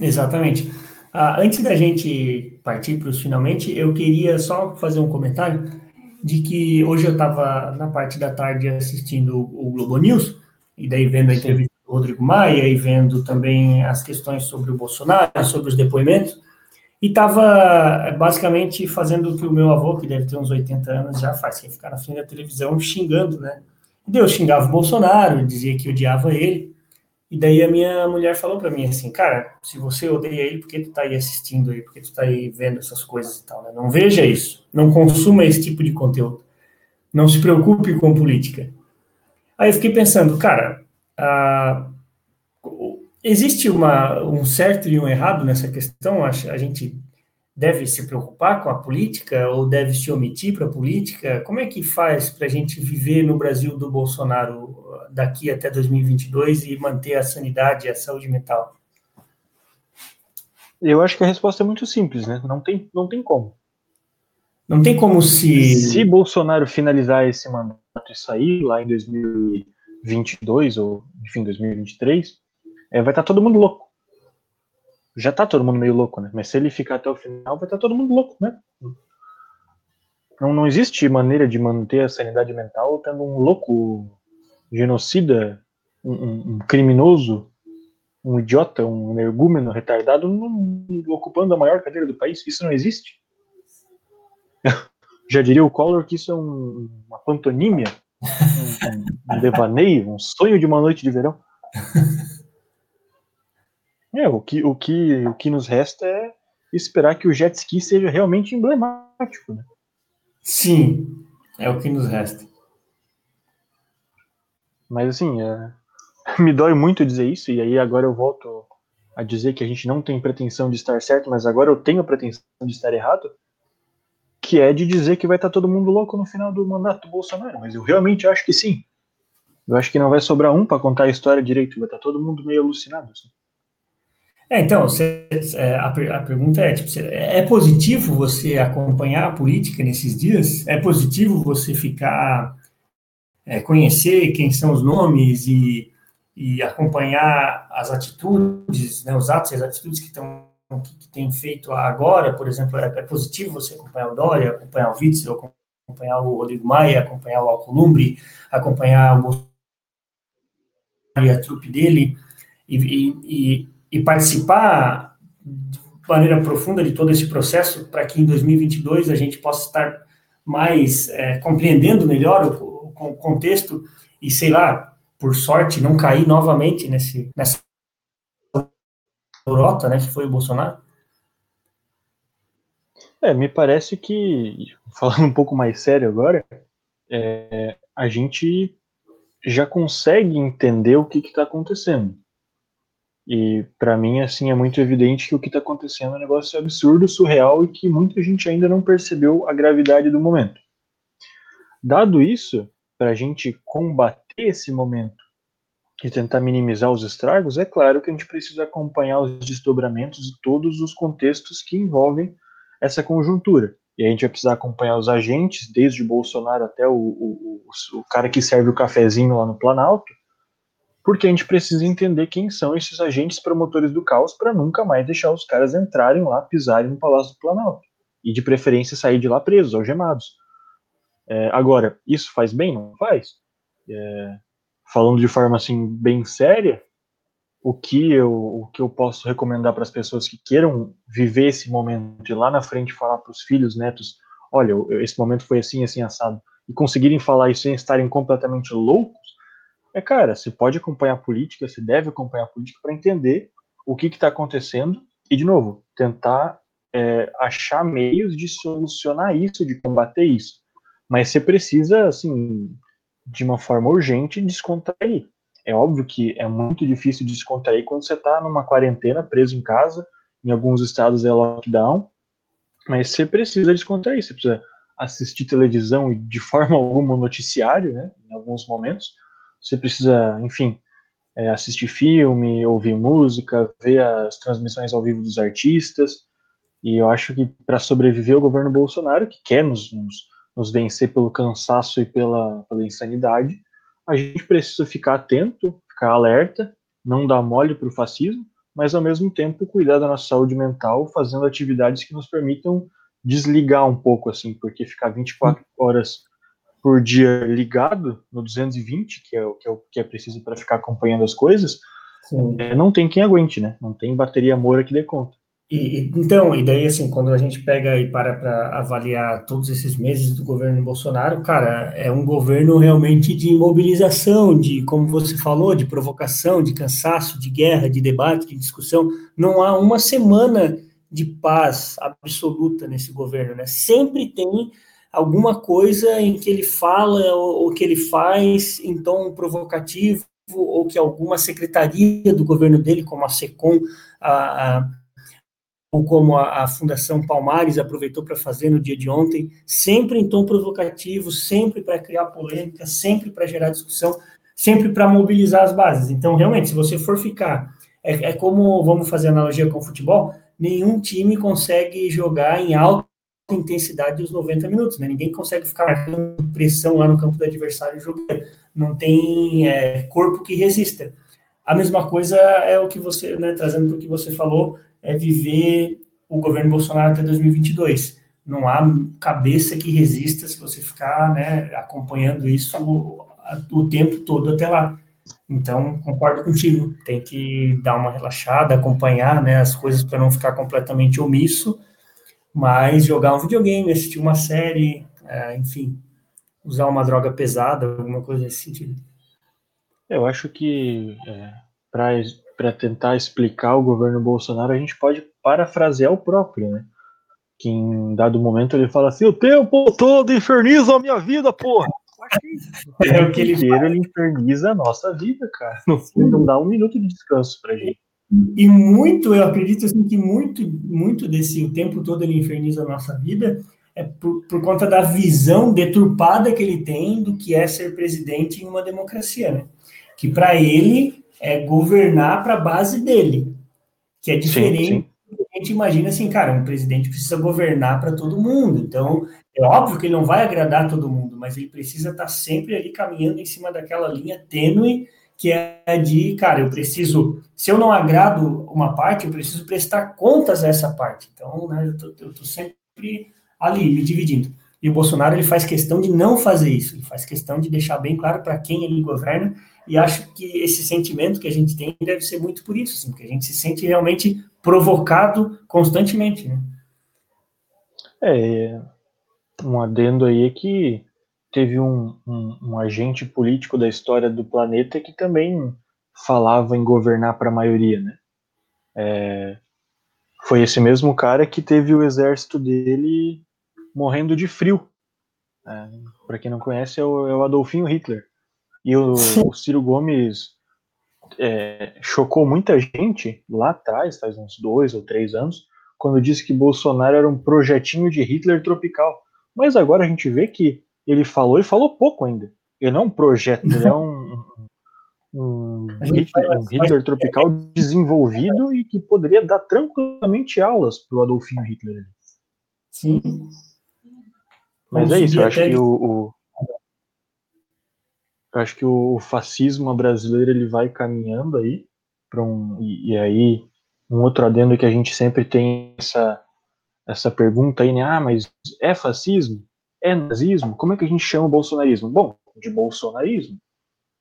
Exatamente. Ah, antes da gente partir para os finalmente, eu queria só fazer um comentário de que hoje eu estava na parte da tarde assistindo o Globo News, e daí vendo a entrevista Rodrigo Maia e vendo também as questões sobre o Bolsonaro, sobre os depoimentos, e estava basicamente fazendo o que o meu avô, que deve ter uns 80 anos, já faz, que é ficar na frente da televisão xingando, né? Deus xingava o Bolsonaro, dizia que odiava ele, e daí a minha mulher falou para mim assim, cara, se você odeia ele, por que tu tá aí assistindo aí? Por que tu tá aí vendo essas coisas e tal, né? Não veja isso. Não consuma esse tipo de conteúdo. Não se preocupe com política. Aí eu fiquei pensando, cara, ah, existe uma, um certo e um errado nessa questão? A, a gente deve se preocupar com a política ou deve se omitir para a política? Como é que faz para a gente viver no Brasil do Bolsonaro daqui até 2022 e manter a sanidade e a saúde mental? Eu acho que a resposta é muito simples, né? Não tem, não tem como. Não tem como se. Se Bolsonaro finalizar esse mandato e sair lá em 2022 ou, enfim, 2023, é, vai estar tá todo mundo louco já tá todo mundo meio louco, né? Mas se ele ficar até o final, vai estar tá todo mundo louco, né? Não, não existe maneira de manter a sanidade mental tendo um louco genocida, um, um, um criminoso, um idiota, um energúmeno retardado ocupando a maior cadeira do país. Isso não existe. Já diria o Collor que isso é um, uma pantonímia, um, um devaneio, um sonho de uma noite de verão. É, o que, o que, o que nos resta é esperar que o jet ski seja realmente emblemático, né? Sim, é o que nos resta. Mas assim, é, me dói muito dizer isso, e aí agora eu volto a dizer que a gente não tem pretensão de estar certo, mas agora eu tenho a pretensão de estar errado, que é de dizer que vai estar todo mundo louco no final do mandato do Bolsonaro, mas eu realmente acho que sim. Eu acho que não vai sobrar um para contar a história direito, vai estar todo mundo meio alucinado. Assim. É, então, é, a, a, pergunta é, tipo, é positivo você acompanhar a política nesses dias? É positivo você ficar, é, conhecer quem são os nomes e, e acompanhar as atitudes, né, os atos e as atitudes que estão que, que tem feito agora, por exemplo, é, é, positivo você acompanhar o Dória, acompanhar o Witzel, acompanhar o Rodrigo Maia, acompanhar o Alcolumbre, acompanhar o Bolsonaro e a trupe dele, e, e, e participar de maneira profunda de todo esse processo para que em 2022 a gente possa estar mais é, compreendendo melhor o, o, contexto e, sei lá, por sorte, não cair novamente nesse, nessa rota, né, que foi o Bolsonaro? É, me parece que, falando um pouco mais sério agora, é, a gente já consegue entender o que está acontecendo. E para mim, assim, é muito evidente que o que está acontecendo é um negócio absurdo, surreal e que muita gente ainda não percebeu a gravidade do momento. Dado isso, para a gente combater esse momento e tentar minimizar os estragos, é claro que a gente precisa acompanhar os desdobramentos de todos os contextos que envolvem essa conjuntura. E a gente vai precisar acompanhar os agentes, desde o Bolsonaro até o, o, o, o cara que serve o cafezinho lá no Planalto, porque a gente precisa entender quem são esses agentes promotores do caos para nunca mais deixar os caras entrarem lá, pisarem no Palácio do Planalto. E de preferência sair de lá presos, algemados. É, agora, isso faz bem? Não faz? É, falando de forma assim bem séria, o que eu, o que eu posso recomendar para as pessoas que queiram viver esse momento de lá na frente falar para os filhos, netos, olha, esse momento foi assim, assim, assado, e conseguirem falar isso sem estarem completamente loucos, é, cara, você pode acompanhar a política, você deve acompanhar a política para entender o que está acontecendo e, de novo, tentar é, achar meios de solucionar isso, de combater isso. Mas você precisa, assim, de uma forma urgente, descontrair. É óbvio que é muito difícil descontrair quando você está numa quarentena, preso em casa, em alguns estados é lockdown, mas você precisa descontrair, você precisa assistir televisão e de forma alguma noticiário, né, em alguns momentos, você precisa, enfim, é, assistir filme, ouvir música, ver as transmissões ao vivo dos artistas. E eu acho que para sobreviver o governo Bolsonaro, que quer nos, nos, nos vencer pelo cansaço e pela, pela insanidade, a gente precisa ficar atento, ficar alerta, não dar mole para o fascismo, mas ao mesmo tempo cuidar da nossa saúde mental fazendo atividades que nos permitam desligar um pouco, assim, porque ficar 24 horas por dia ligado no 220, que é o que é, o que é preciso para ficar acompanhando as coisas, é, não tem quem aguente, né? Não tem bateria Moura que dê conta. E, então, e daí, assim, quando a gente pega e para para avaliar todos esses meses do governo Bolsonaro, cara, é um governo realmente de mobilização, de, como você falou, de provocação, de cansaço, de guerra, de debate, de discussão. Não há uma semana de paz absoluta nesse governo, né? Sempre tem alguma coisa em que ele fala ou, ou que ele faz em tom provocativo ou que alguma secretaria do governo dele, como a SECOM, a, a, ou como a, a Fundação Palmares aproveitou para fazer no dia de ontem, sempre em tom provocativo, sempre para criar polêmica, sempre para gerar discussão, sempre para mobilizar as bases. Então, realmente, se você for ficar, é, é como, vamos fazer analogia com o futebol, nenhum time consegue jogar em alta intensidade os 90 minutos, né? Ninguém consegue ficar marcando pressão lá no campo do adversário jogando. Não tem é, corpo que resista. A mesma coisa é o que você, né, trazendo para o que você falou, é viver o governo Bolsonaro até 2022. Não há cabeça que resista se você ficar né, acompanhando isso o, o tempo todo até lá. Então, concordo contigo, tem que dar uma relaxada, acompanhar né, as coisas para não ficar completamente omisso, mas jogar um videogame, assistir uma série, é, enfim, usar uma droga pesada, alguma coisa nesse sentido. Eu acho que é, para tentar explicar o governo Bolsonaro, a gente pode parafrasear o próprio, né? Que em dado momento ele fala assim: o tempo todo inferniza a minha vida, porra! É o que ele inteiro ele inferniza a nossa vida, cara. No fim, não dá um minuto de descanso pra gente. E muito, eu acredito assim, que muito, muito desse o tempo todo ele inferniza a nossa vida é por, por conta da visão deturpada que ele tem do que é ser presidente em uma democracia, né? Que para ele é governar para a base dele, que é diferente sim, sim a gente imagina assim, cara, um presidente precisa governar para todo mundo. Então, é óbvio que ele não vai agradar todo mundo, mas ele precisa estar tá sempre ali caminhando em cima daquela linha tênue que é de, cara, eu preciso, se eu não agrado uma parte, eu preciso prestar contas a essa parte. Então, né, eu tô, eu tô sempre ali, me dividindo. E o Bolsonaro, ele faz questão de não fazer isso, ele faz questão de deixar bem claro para quem ele governa, e acho que esse sentimento que a gente tem deve ser muito por isso, assim, porque a gente se sente realmente provocado constantemente. Né? É, um adendo aí é que teve um, um, um, agente político da história do planeta que também falava em governar para a maioria, né? É, foi esse mesmo cara que teve o exército dele morrendo de frio. É, para quem não conhece, é o, é o Adolfinho Hitler. E o, o Ciro Gomes é, chocou muita gente lá atrás, faz uns dois ou três anos, quando disse que Bolsonaro era um projetinho de Hitler tropical. Mas agora a gente vê que ele falou e falou pouco ainda. Ele não é um projeto, ele é um, um, Hitler, um Hitler tropical desenvolvido e que poderia dar tranquilamente aulas para o Adolfinho Hitler. Sim. Mas é isso, eu acho que o, o eu acho que o fascismo brasileiro ele vai caminhando aí para um e, e, aí um outro adendo que a gente sempre tem essa essa pergunta aí, né? Ah, mas é fascismo? É nazismo? Como é que a gente chama o bolsonarismo? Bom, de bolsonarismo.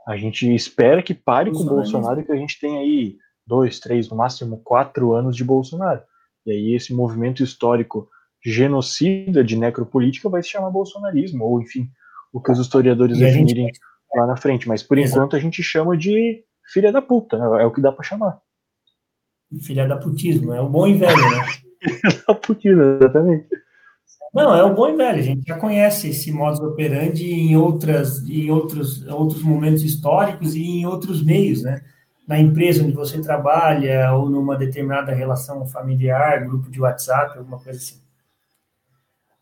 A gente espera que pare com o Bolsonaro que a gente tem aí dois, três, no máximo quatro anos de Bolsonaro. E aí esse movimento histórico genocida de necropolítica vai se chamar bolsonarismo, ou enfim, o que os historiadores definirem lá na frente. Mas por Exato. enquanto a gente chama de filha da puta, né? é o que dá para chamar. Filha da putismo, é o bom e velho, né? filha da putismo, exatamente. Não, é o bom e velho. A gente já conhece esse modus operandi em outras, em outros, outros momentos históricos e em outros meios, né? Na empresa onde você trabalha ou numa determinada relação familiar, grupo de WhatsApp, alguma coisa assim.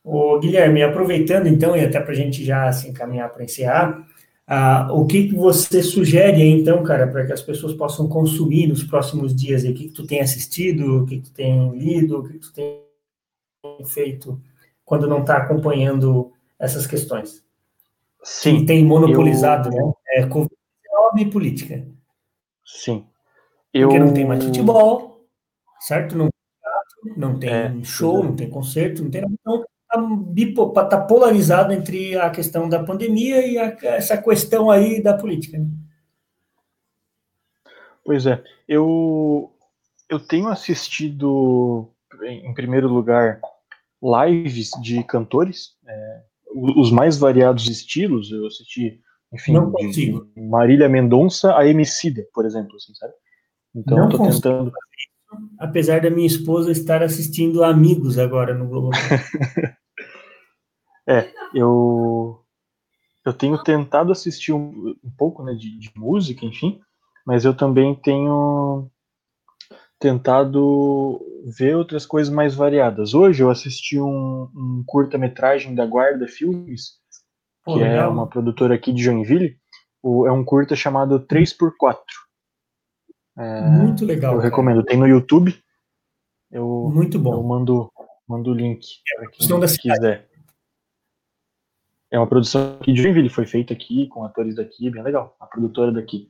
O Guilherme, aproveitando então e até para a gente já se assim, encaminhar para encerrar, ah, o que, que você sugere então, cara, para que as pessoas possam consumir nos próximos dias? Aí? O que, que tu tem assistido, o que, que tu tem lido, o que, que tu tem feito quando não está acompanhando essas questões? Sim. Que tem monopolizado, eu... né? É, Covid-19 e política. Sim. Eu... Porque não tem mais futebol, certo? Não, não tem é, show, é. não tem concerto, não tem nada. Então, está tá polarizado entre a questão da pandemia e a, essa questão aí da política. Né? Pois é, eu, eu tenho assistido, em primeiro lugar, lives de cantores, é, os mais variados estilos. Eu assisti, enfim, de Marília Mendonça a Emicida, por exemplo, assim, sabe? Então, estou tentando. Apesar da minha esposa estar assistindo Amigos agora no Globo. é, eu eu tenho tentado assistir um, um pouco, né, de, de música, enfim, mas eu também tenho tentado ver outras coisas mais variadas. Hoje eu assisti um, um curta-metragem da Guarda Filmes, que Pô, é uma produtora aqui de Joinville. O, é um curta chamado 3x4. É, Muito legal. Eu cara. recomendo. Tem no YouTube. Eu, Muito bom. Eu mando, mando o link é, para quem quiser. É uma produção aqui de Joinville, foi feita aqui, com atores daqui, bem legal. A produtora daqui.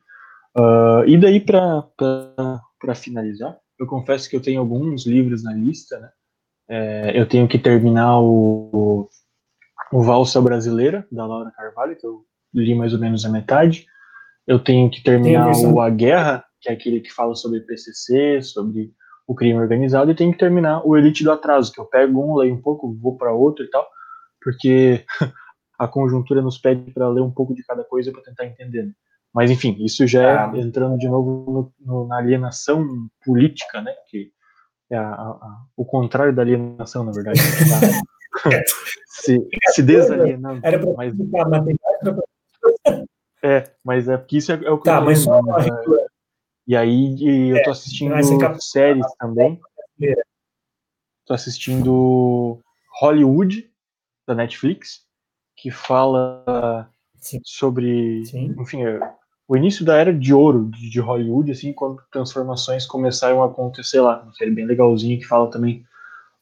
Uh, e daí, para finalizar, eu confesso que eu tenho alguns livros na lista, né? É, eu tenho que terminar o, o Valsa Brasileira, da Laura Carvalho, que eu li mais ou menos a metade. Eu tenho que terminar o A Guerra, que é aquele que fala sobre PCC, sobre o crime organizado, e tenho que terminar o Elite do Atraso, que eu pego um, leio um pouco, vou para outro e tal, porque a conjuntura nos pede para ler um pouco de cada coisa para tentar entender. Né? Mas, enfim, isso já é ah. entrando de novo no, no, na alienação política, né? Que é a, a, o contrário da alienação, na verdade. Tá? se, se desalienando. Era para mas... É, mas é porque isso é, é o que tá, eu mas só... né? E aí e eu tô é, assistindo é, séries também. Tô assistindo Hollywood, da Netflix, que fala Sim. sobre, Sim. enfim, o início da era de ouro de Hollywood, assim, quando transformações começaram a acontecer lá. Uma série bem legalzinha que fala também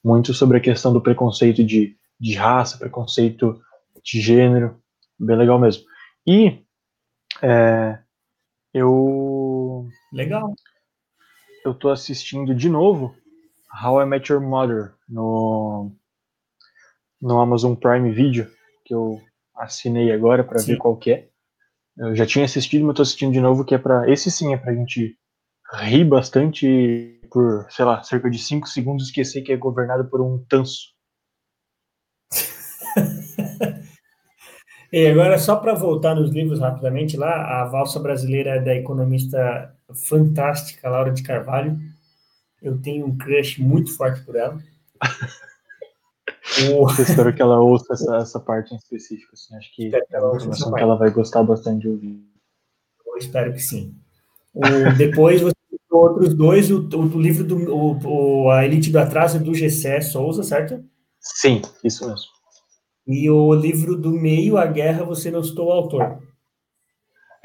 muito sobre a questão do preconceito de, de raça, preconceito de gênero, bem legal mesmo. E é, eu. Legal. Eu tô assistindo de novo How I Met Your Mother no, no Amazon Prime Video, que eu assinei agora para ver qual que é. Eu já tinha assistido, mas tô assistindo de novo, que é para Esse sim é pra gente rir bastante por, sei lá, cerca de 5 segundos esquecer que é governado por um tanso. e agora, só para voltar nos livros rapidamente lá, a valsa brasileira é da economista fantástica Laura de Carvalho. Eu tenho um crush muito forte por ela. Eu espero que ela ouça essa, essa parte em específico. Assim. Acho que é uma informação que ela vai gostar bastante de ouvir. Eu espero que sim. O, depois você outros dois, o, o, o livro do o, A Elite do Atraso do Gessé Souza, certo? Sim, isso mesmo. E o livro do meio, A Guerra, você não citou o autor.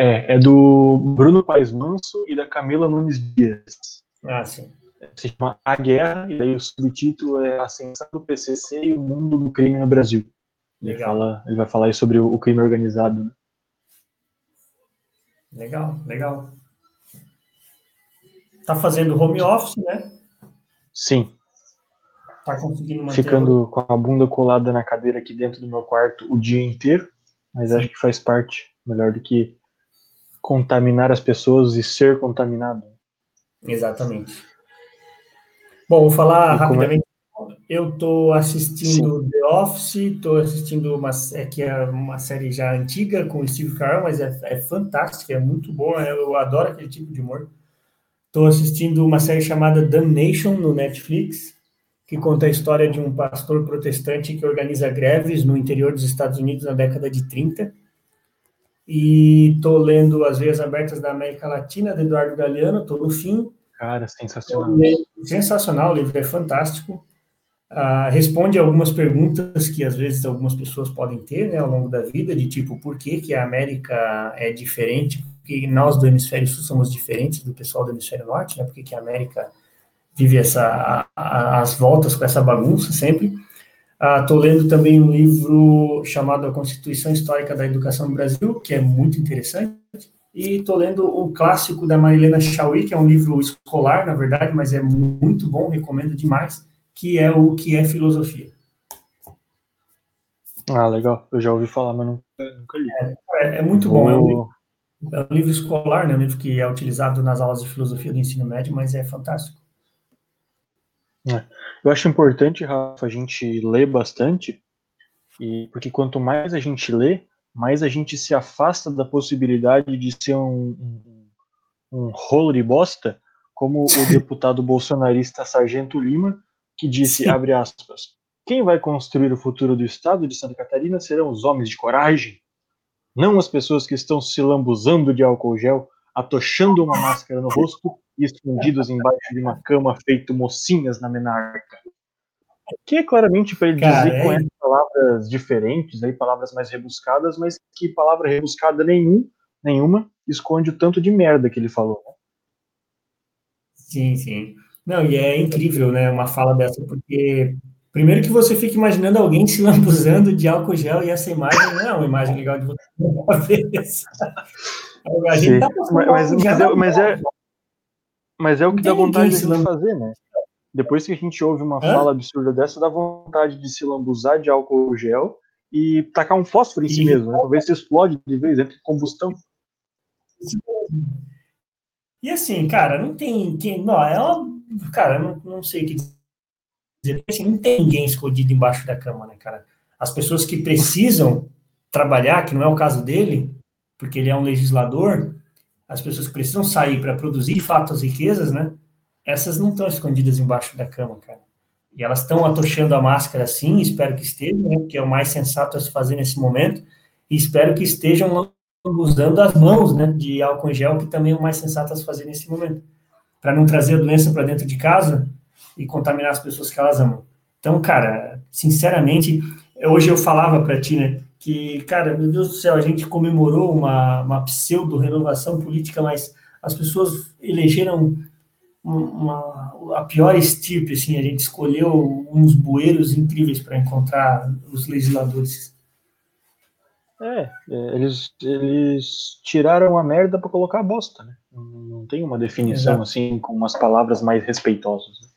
É, é do Bruno Paes Manso e da Camila Nunes Dias. Ah, sim se chama A Guerra, e daí o subtítulo é Ascensão do PCC e o Mundo do Crime no Brasil. Ele, fala, ele vai falar sobre o, crime organizado. Né? Legal, legal. Tá fazendo home office, né? Sim. Tá conseguindo manter... Ficando com a bunda colada na cadeira aqui dentro do meu quarto o dia inteiro, mas acho que faz parte, melhor do que contaminar as pessoas e ser contaminado. Exatamente. Bom, vou falar e é rapidamente. É? Eu estou assistindo Sim. The Office, estou assistindo uma, é, que é uma série já antiga com Steve Carell, mas é, é fantástica, é muito boa, eu adoro aquele tipo de humor. Estou assistindo uma série chamada Damnation no Netflix, que conta a história de um pastor protestante que organiza greves no interior dos Estados Unidos na década de 30. E estou lendo As Veias Abertas da América Latina, de Eduardo Galeano, estou no fim. Cara, sensacional. sensacional, o livro é fantástico. Uh, responde algumas perguntas que às vezes algumas pessoas podem ter né, ao longo da vida, de tipo, por que, que a América é diferente? Porque nós do hemisfério sul somos diferentes do pessoal do hemisfério norte, né? Por que, que a América vive essa, a, a, as voltas com essa bagunça sempre? Estou uh, lendo também um livro chamado A Constituição Histórica da Educação no Brasil, que é muito interessante. e estou lendo o clássico da Marilena Chauí, que é um livro escolar, na verdade, mas é muito bom, recomendo demais, que é o que é filosofia. Ah, legal. Eu já ouvi falar, mas nunca, nunca li. É, é, é muito Vou... bom. É um, livro, é um, livro, escolar, né? Um livro que é utilizado nas aulas de filosofia do ensino médio, mas é fantástico. É. Eu acho importante, Rafa, a gente ler bastante, e porque quanto mais a gente lê, mais a gente se afasta da possibilidade de ser um, um, um rolo de bosta, como o deputado bolsonarista Sargento Lima, que disse, Sim. abre aspas, quem vai construir o futuro do estado de Santa Catarina serão os homens de coragem, não as pessoas que estão se lambuzando de álcool gel, atochando uma máscara no rosto e escondidos embaixo de uma cama feito mocinhas na menarca. Que é claramente para ele Cara, dizer é... com palavras diferentes, aí, palavras mais rebuscadas, mas que palavra rebuscada nenhum, nenhuma esconde o tanto de merda que ele falou. Né? Sim, sim. Não, e é incrível, né, uma fala dessa, porque Primeiro que você fica imaginando alguém se lambuzando de álcool gel e essa imagem não é uma imagem legal de você A gente tá mas, mas, mas, é, mas, é, mas é o que dá vontade de se fazer, né? Depois que a gente ouve uma Hã? fala absurda dessa, dá vontade de se lambuzar de álcool gel e tacar um fósforo em si mesmo, né? Talvez se explode de vez, entre combustão. E assim, cara, não tem quem. Não, é uma, cara, não, não sei o que dizer, assim, não tem ninguém escondido embaixo da cama, né, cara? As pessoas que precisam trabalhar, que não é o caso dele, porque ele é um legislador, as pessoas que precisam sair para produzir de fato as riquezas, né? Essas não estão escondidas embaixo da cama, cara. E elas estão atochando a máscara sim, espero que estejam, né, que é o mais sensato a se fazer nesse momento, e espero que estejam usando as mãos, né, de álcool em gel, que também é o mais sensato a se fazer nesse momento. Para não trazer a doença para dentro de casa, e contaminar as pessoas que elas amam. Então, cara, sinceramente, hoje eu falava para ti, né, que, cara, meu Deus do céu, a gente comemorou uma, uma pseudo-renovação política, mas as pessoas elegeram uma, a pior estirpe, assim, a gente escolheu uns bueiros incríveis para encontrar os legisladores. É, é, eles, eles tiraram a merda para colocar a bosta, né? Não, não tem uma definição Exato. assim com umas palavras mais respeitosas. Né?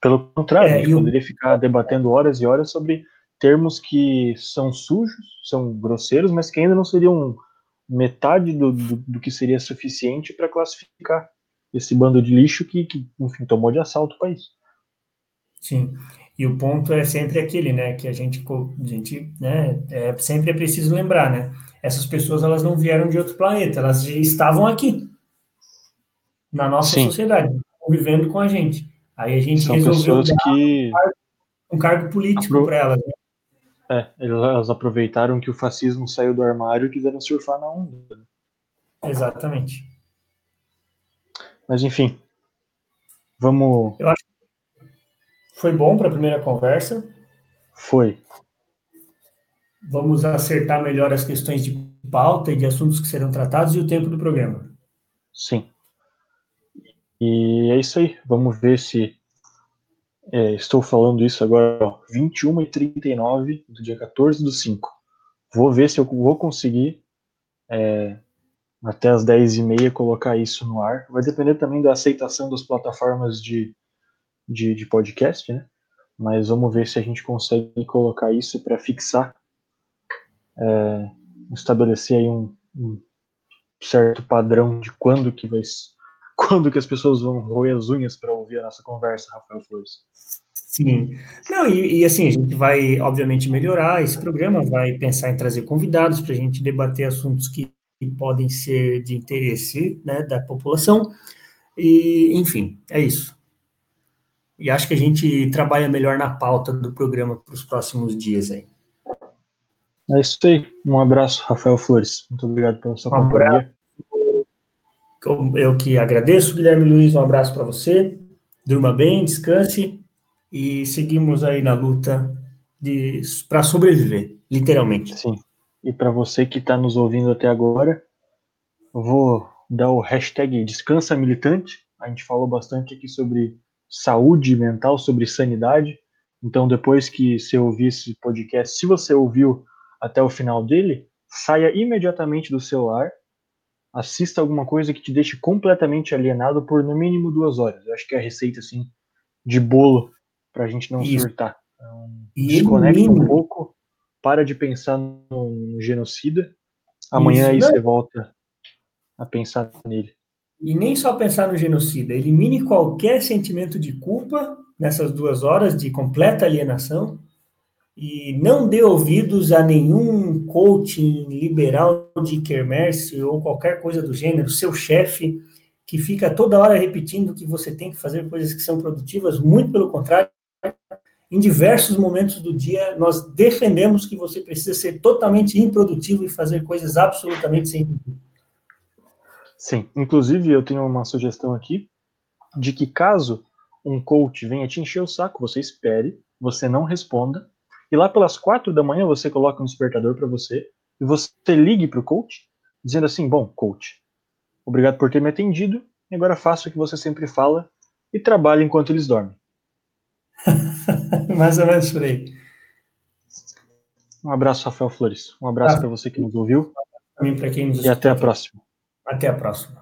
Pelo contrário, é, a gente poderia ficar debatendo horas e horas sobre termos que são sujos, são grosseiros, mas que ainda não seriam metade do, do, do que seria suficiente para classificar esse bando de lixo que, que, enfim, tomou de assalto o país. Sim, e o ponto é sempre aquele, né, que a gente, a gente né, é, sempre é preciso lembrar, né, essas pessoas, elas não vieram de outro planeta, elas estavam aqui, na nossa Sim. sociedade, convivendo com a gente. Aí a gente São resolveu pessoas que... um, cargo, um cargo político Apro... para elas. Né? É, elas aproveitaram que o fascismo saiu do armário e quiseram surfar na onda. Né? Exatamente. Mas enfim, vamos. Eu acho que foi bom para a primeira conversa. Foi. Vamos acertar melhor as questões de pauta e de assuntos que serão tratados e o tempo do programa. Sim. E é isso aí. Vamos ver se. É, estou falando isso agora, ó, 21 e 39 do dia 14 do 5. Vou ver se eu vou conseguir é, até as 10 e meia colocar isso no ar. Vai depender também da aceitação das plataformas de, de, de podcast, né? Mas vamos ver se a gente consegue colocar isso para fixar, é, estabelecer aí um, um certo padrão de quando que vai quando que as pessoas vão roer as unhas para ouvir a nossa conversa, Rafael Flores? Sim. Não, e, e, assim, a gente vai, obviamente, melhorar esse programa, vai pensar em trazer convidados para a gente debater assuntos que, podem ser de interesse né, da população. E, enfim, é isso. E acho que a gente trabalha melhor na pauta do programa para os próximos dias aí. É isso aí. Um abraço, Rafael Flores. Muito obrigado pela sua um companhia. Abraço. Eu que agradeço, Guilherme Luiz, um abraço para você. Durma bem, descanse e seguimos aí na luta para sobreviver, literalmente. Sim. E para você que está nos ouvindo até agora, vou dar o hashtag Descansa Militante. A gente falou bastante aqui sobre saúde mental, sobre sanidade. Então, depois que você ouvir esse podcast, se você ouviu até o final dele, saia imediatamente do celular assista alguma coisa que te deixe completamente alienado por no mínimo duas horas. Eu acho que é a receita assim de bolo para a gente não Isso. surtar. Então, desconecta um pouco, para de pensar no, genocida. Amanhã Isso, aí você volta a pensar nele. E nem só pensar no genocida, elimine qualquer sentimento de culpa nessas duas horas de completa alienação e não dê ouvidos a nenhum coaching liberal de comércio ou qualquer coisa do gênero, seu chefe que fica toda hora repetindo que você tem que fazer coisas que são produtivas, muito pelo contrário, em diversos momentos do dia nós defendemos que você precisa ser totalmente improdutivo e fazer coisas absolutamente sem. Sim, inclusive eu tenho uma sugestão aqui de que caso um coach venha te encher o saco, você espere, você não responda, e lá pelas quatro da manhã você coloca um despertador para você e você ligue para o coach, dizendo assim: Bom, coach, obrigado por ter me atendido, e agora faça o que você sempre fala e trabalhe enquanto eles dormem. Mais ou menos por aí. Um abraço, Rafael Flores. Um abraço ah, para você que nos ouviu. Para quem nos E até a próxima. Até a próxima.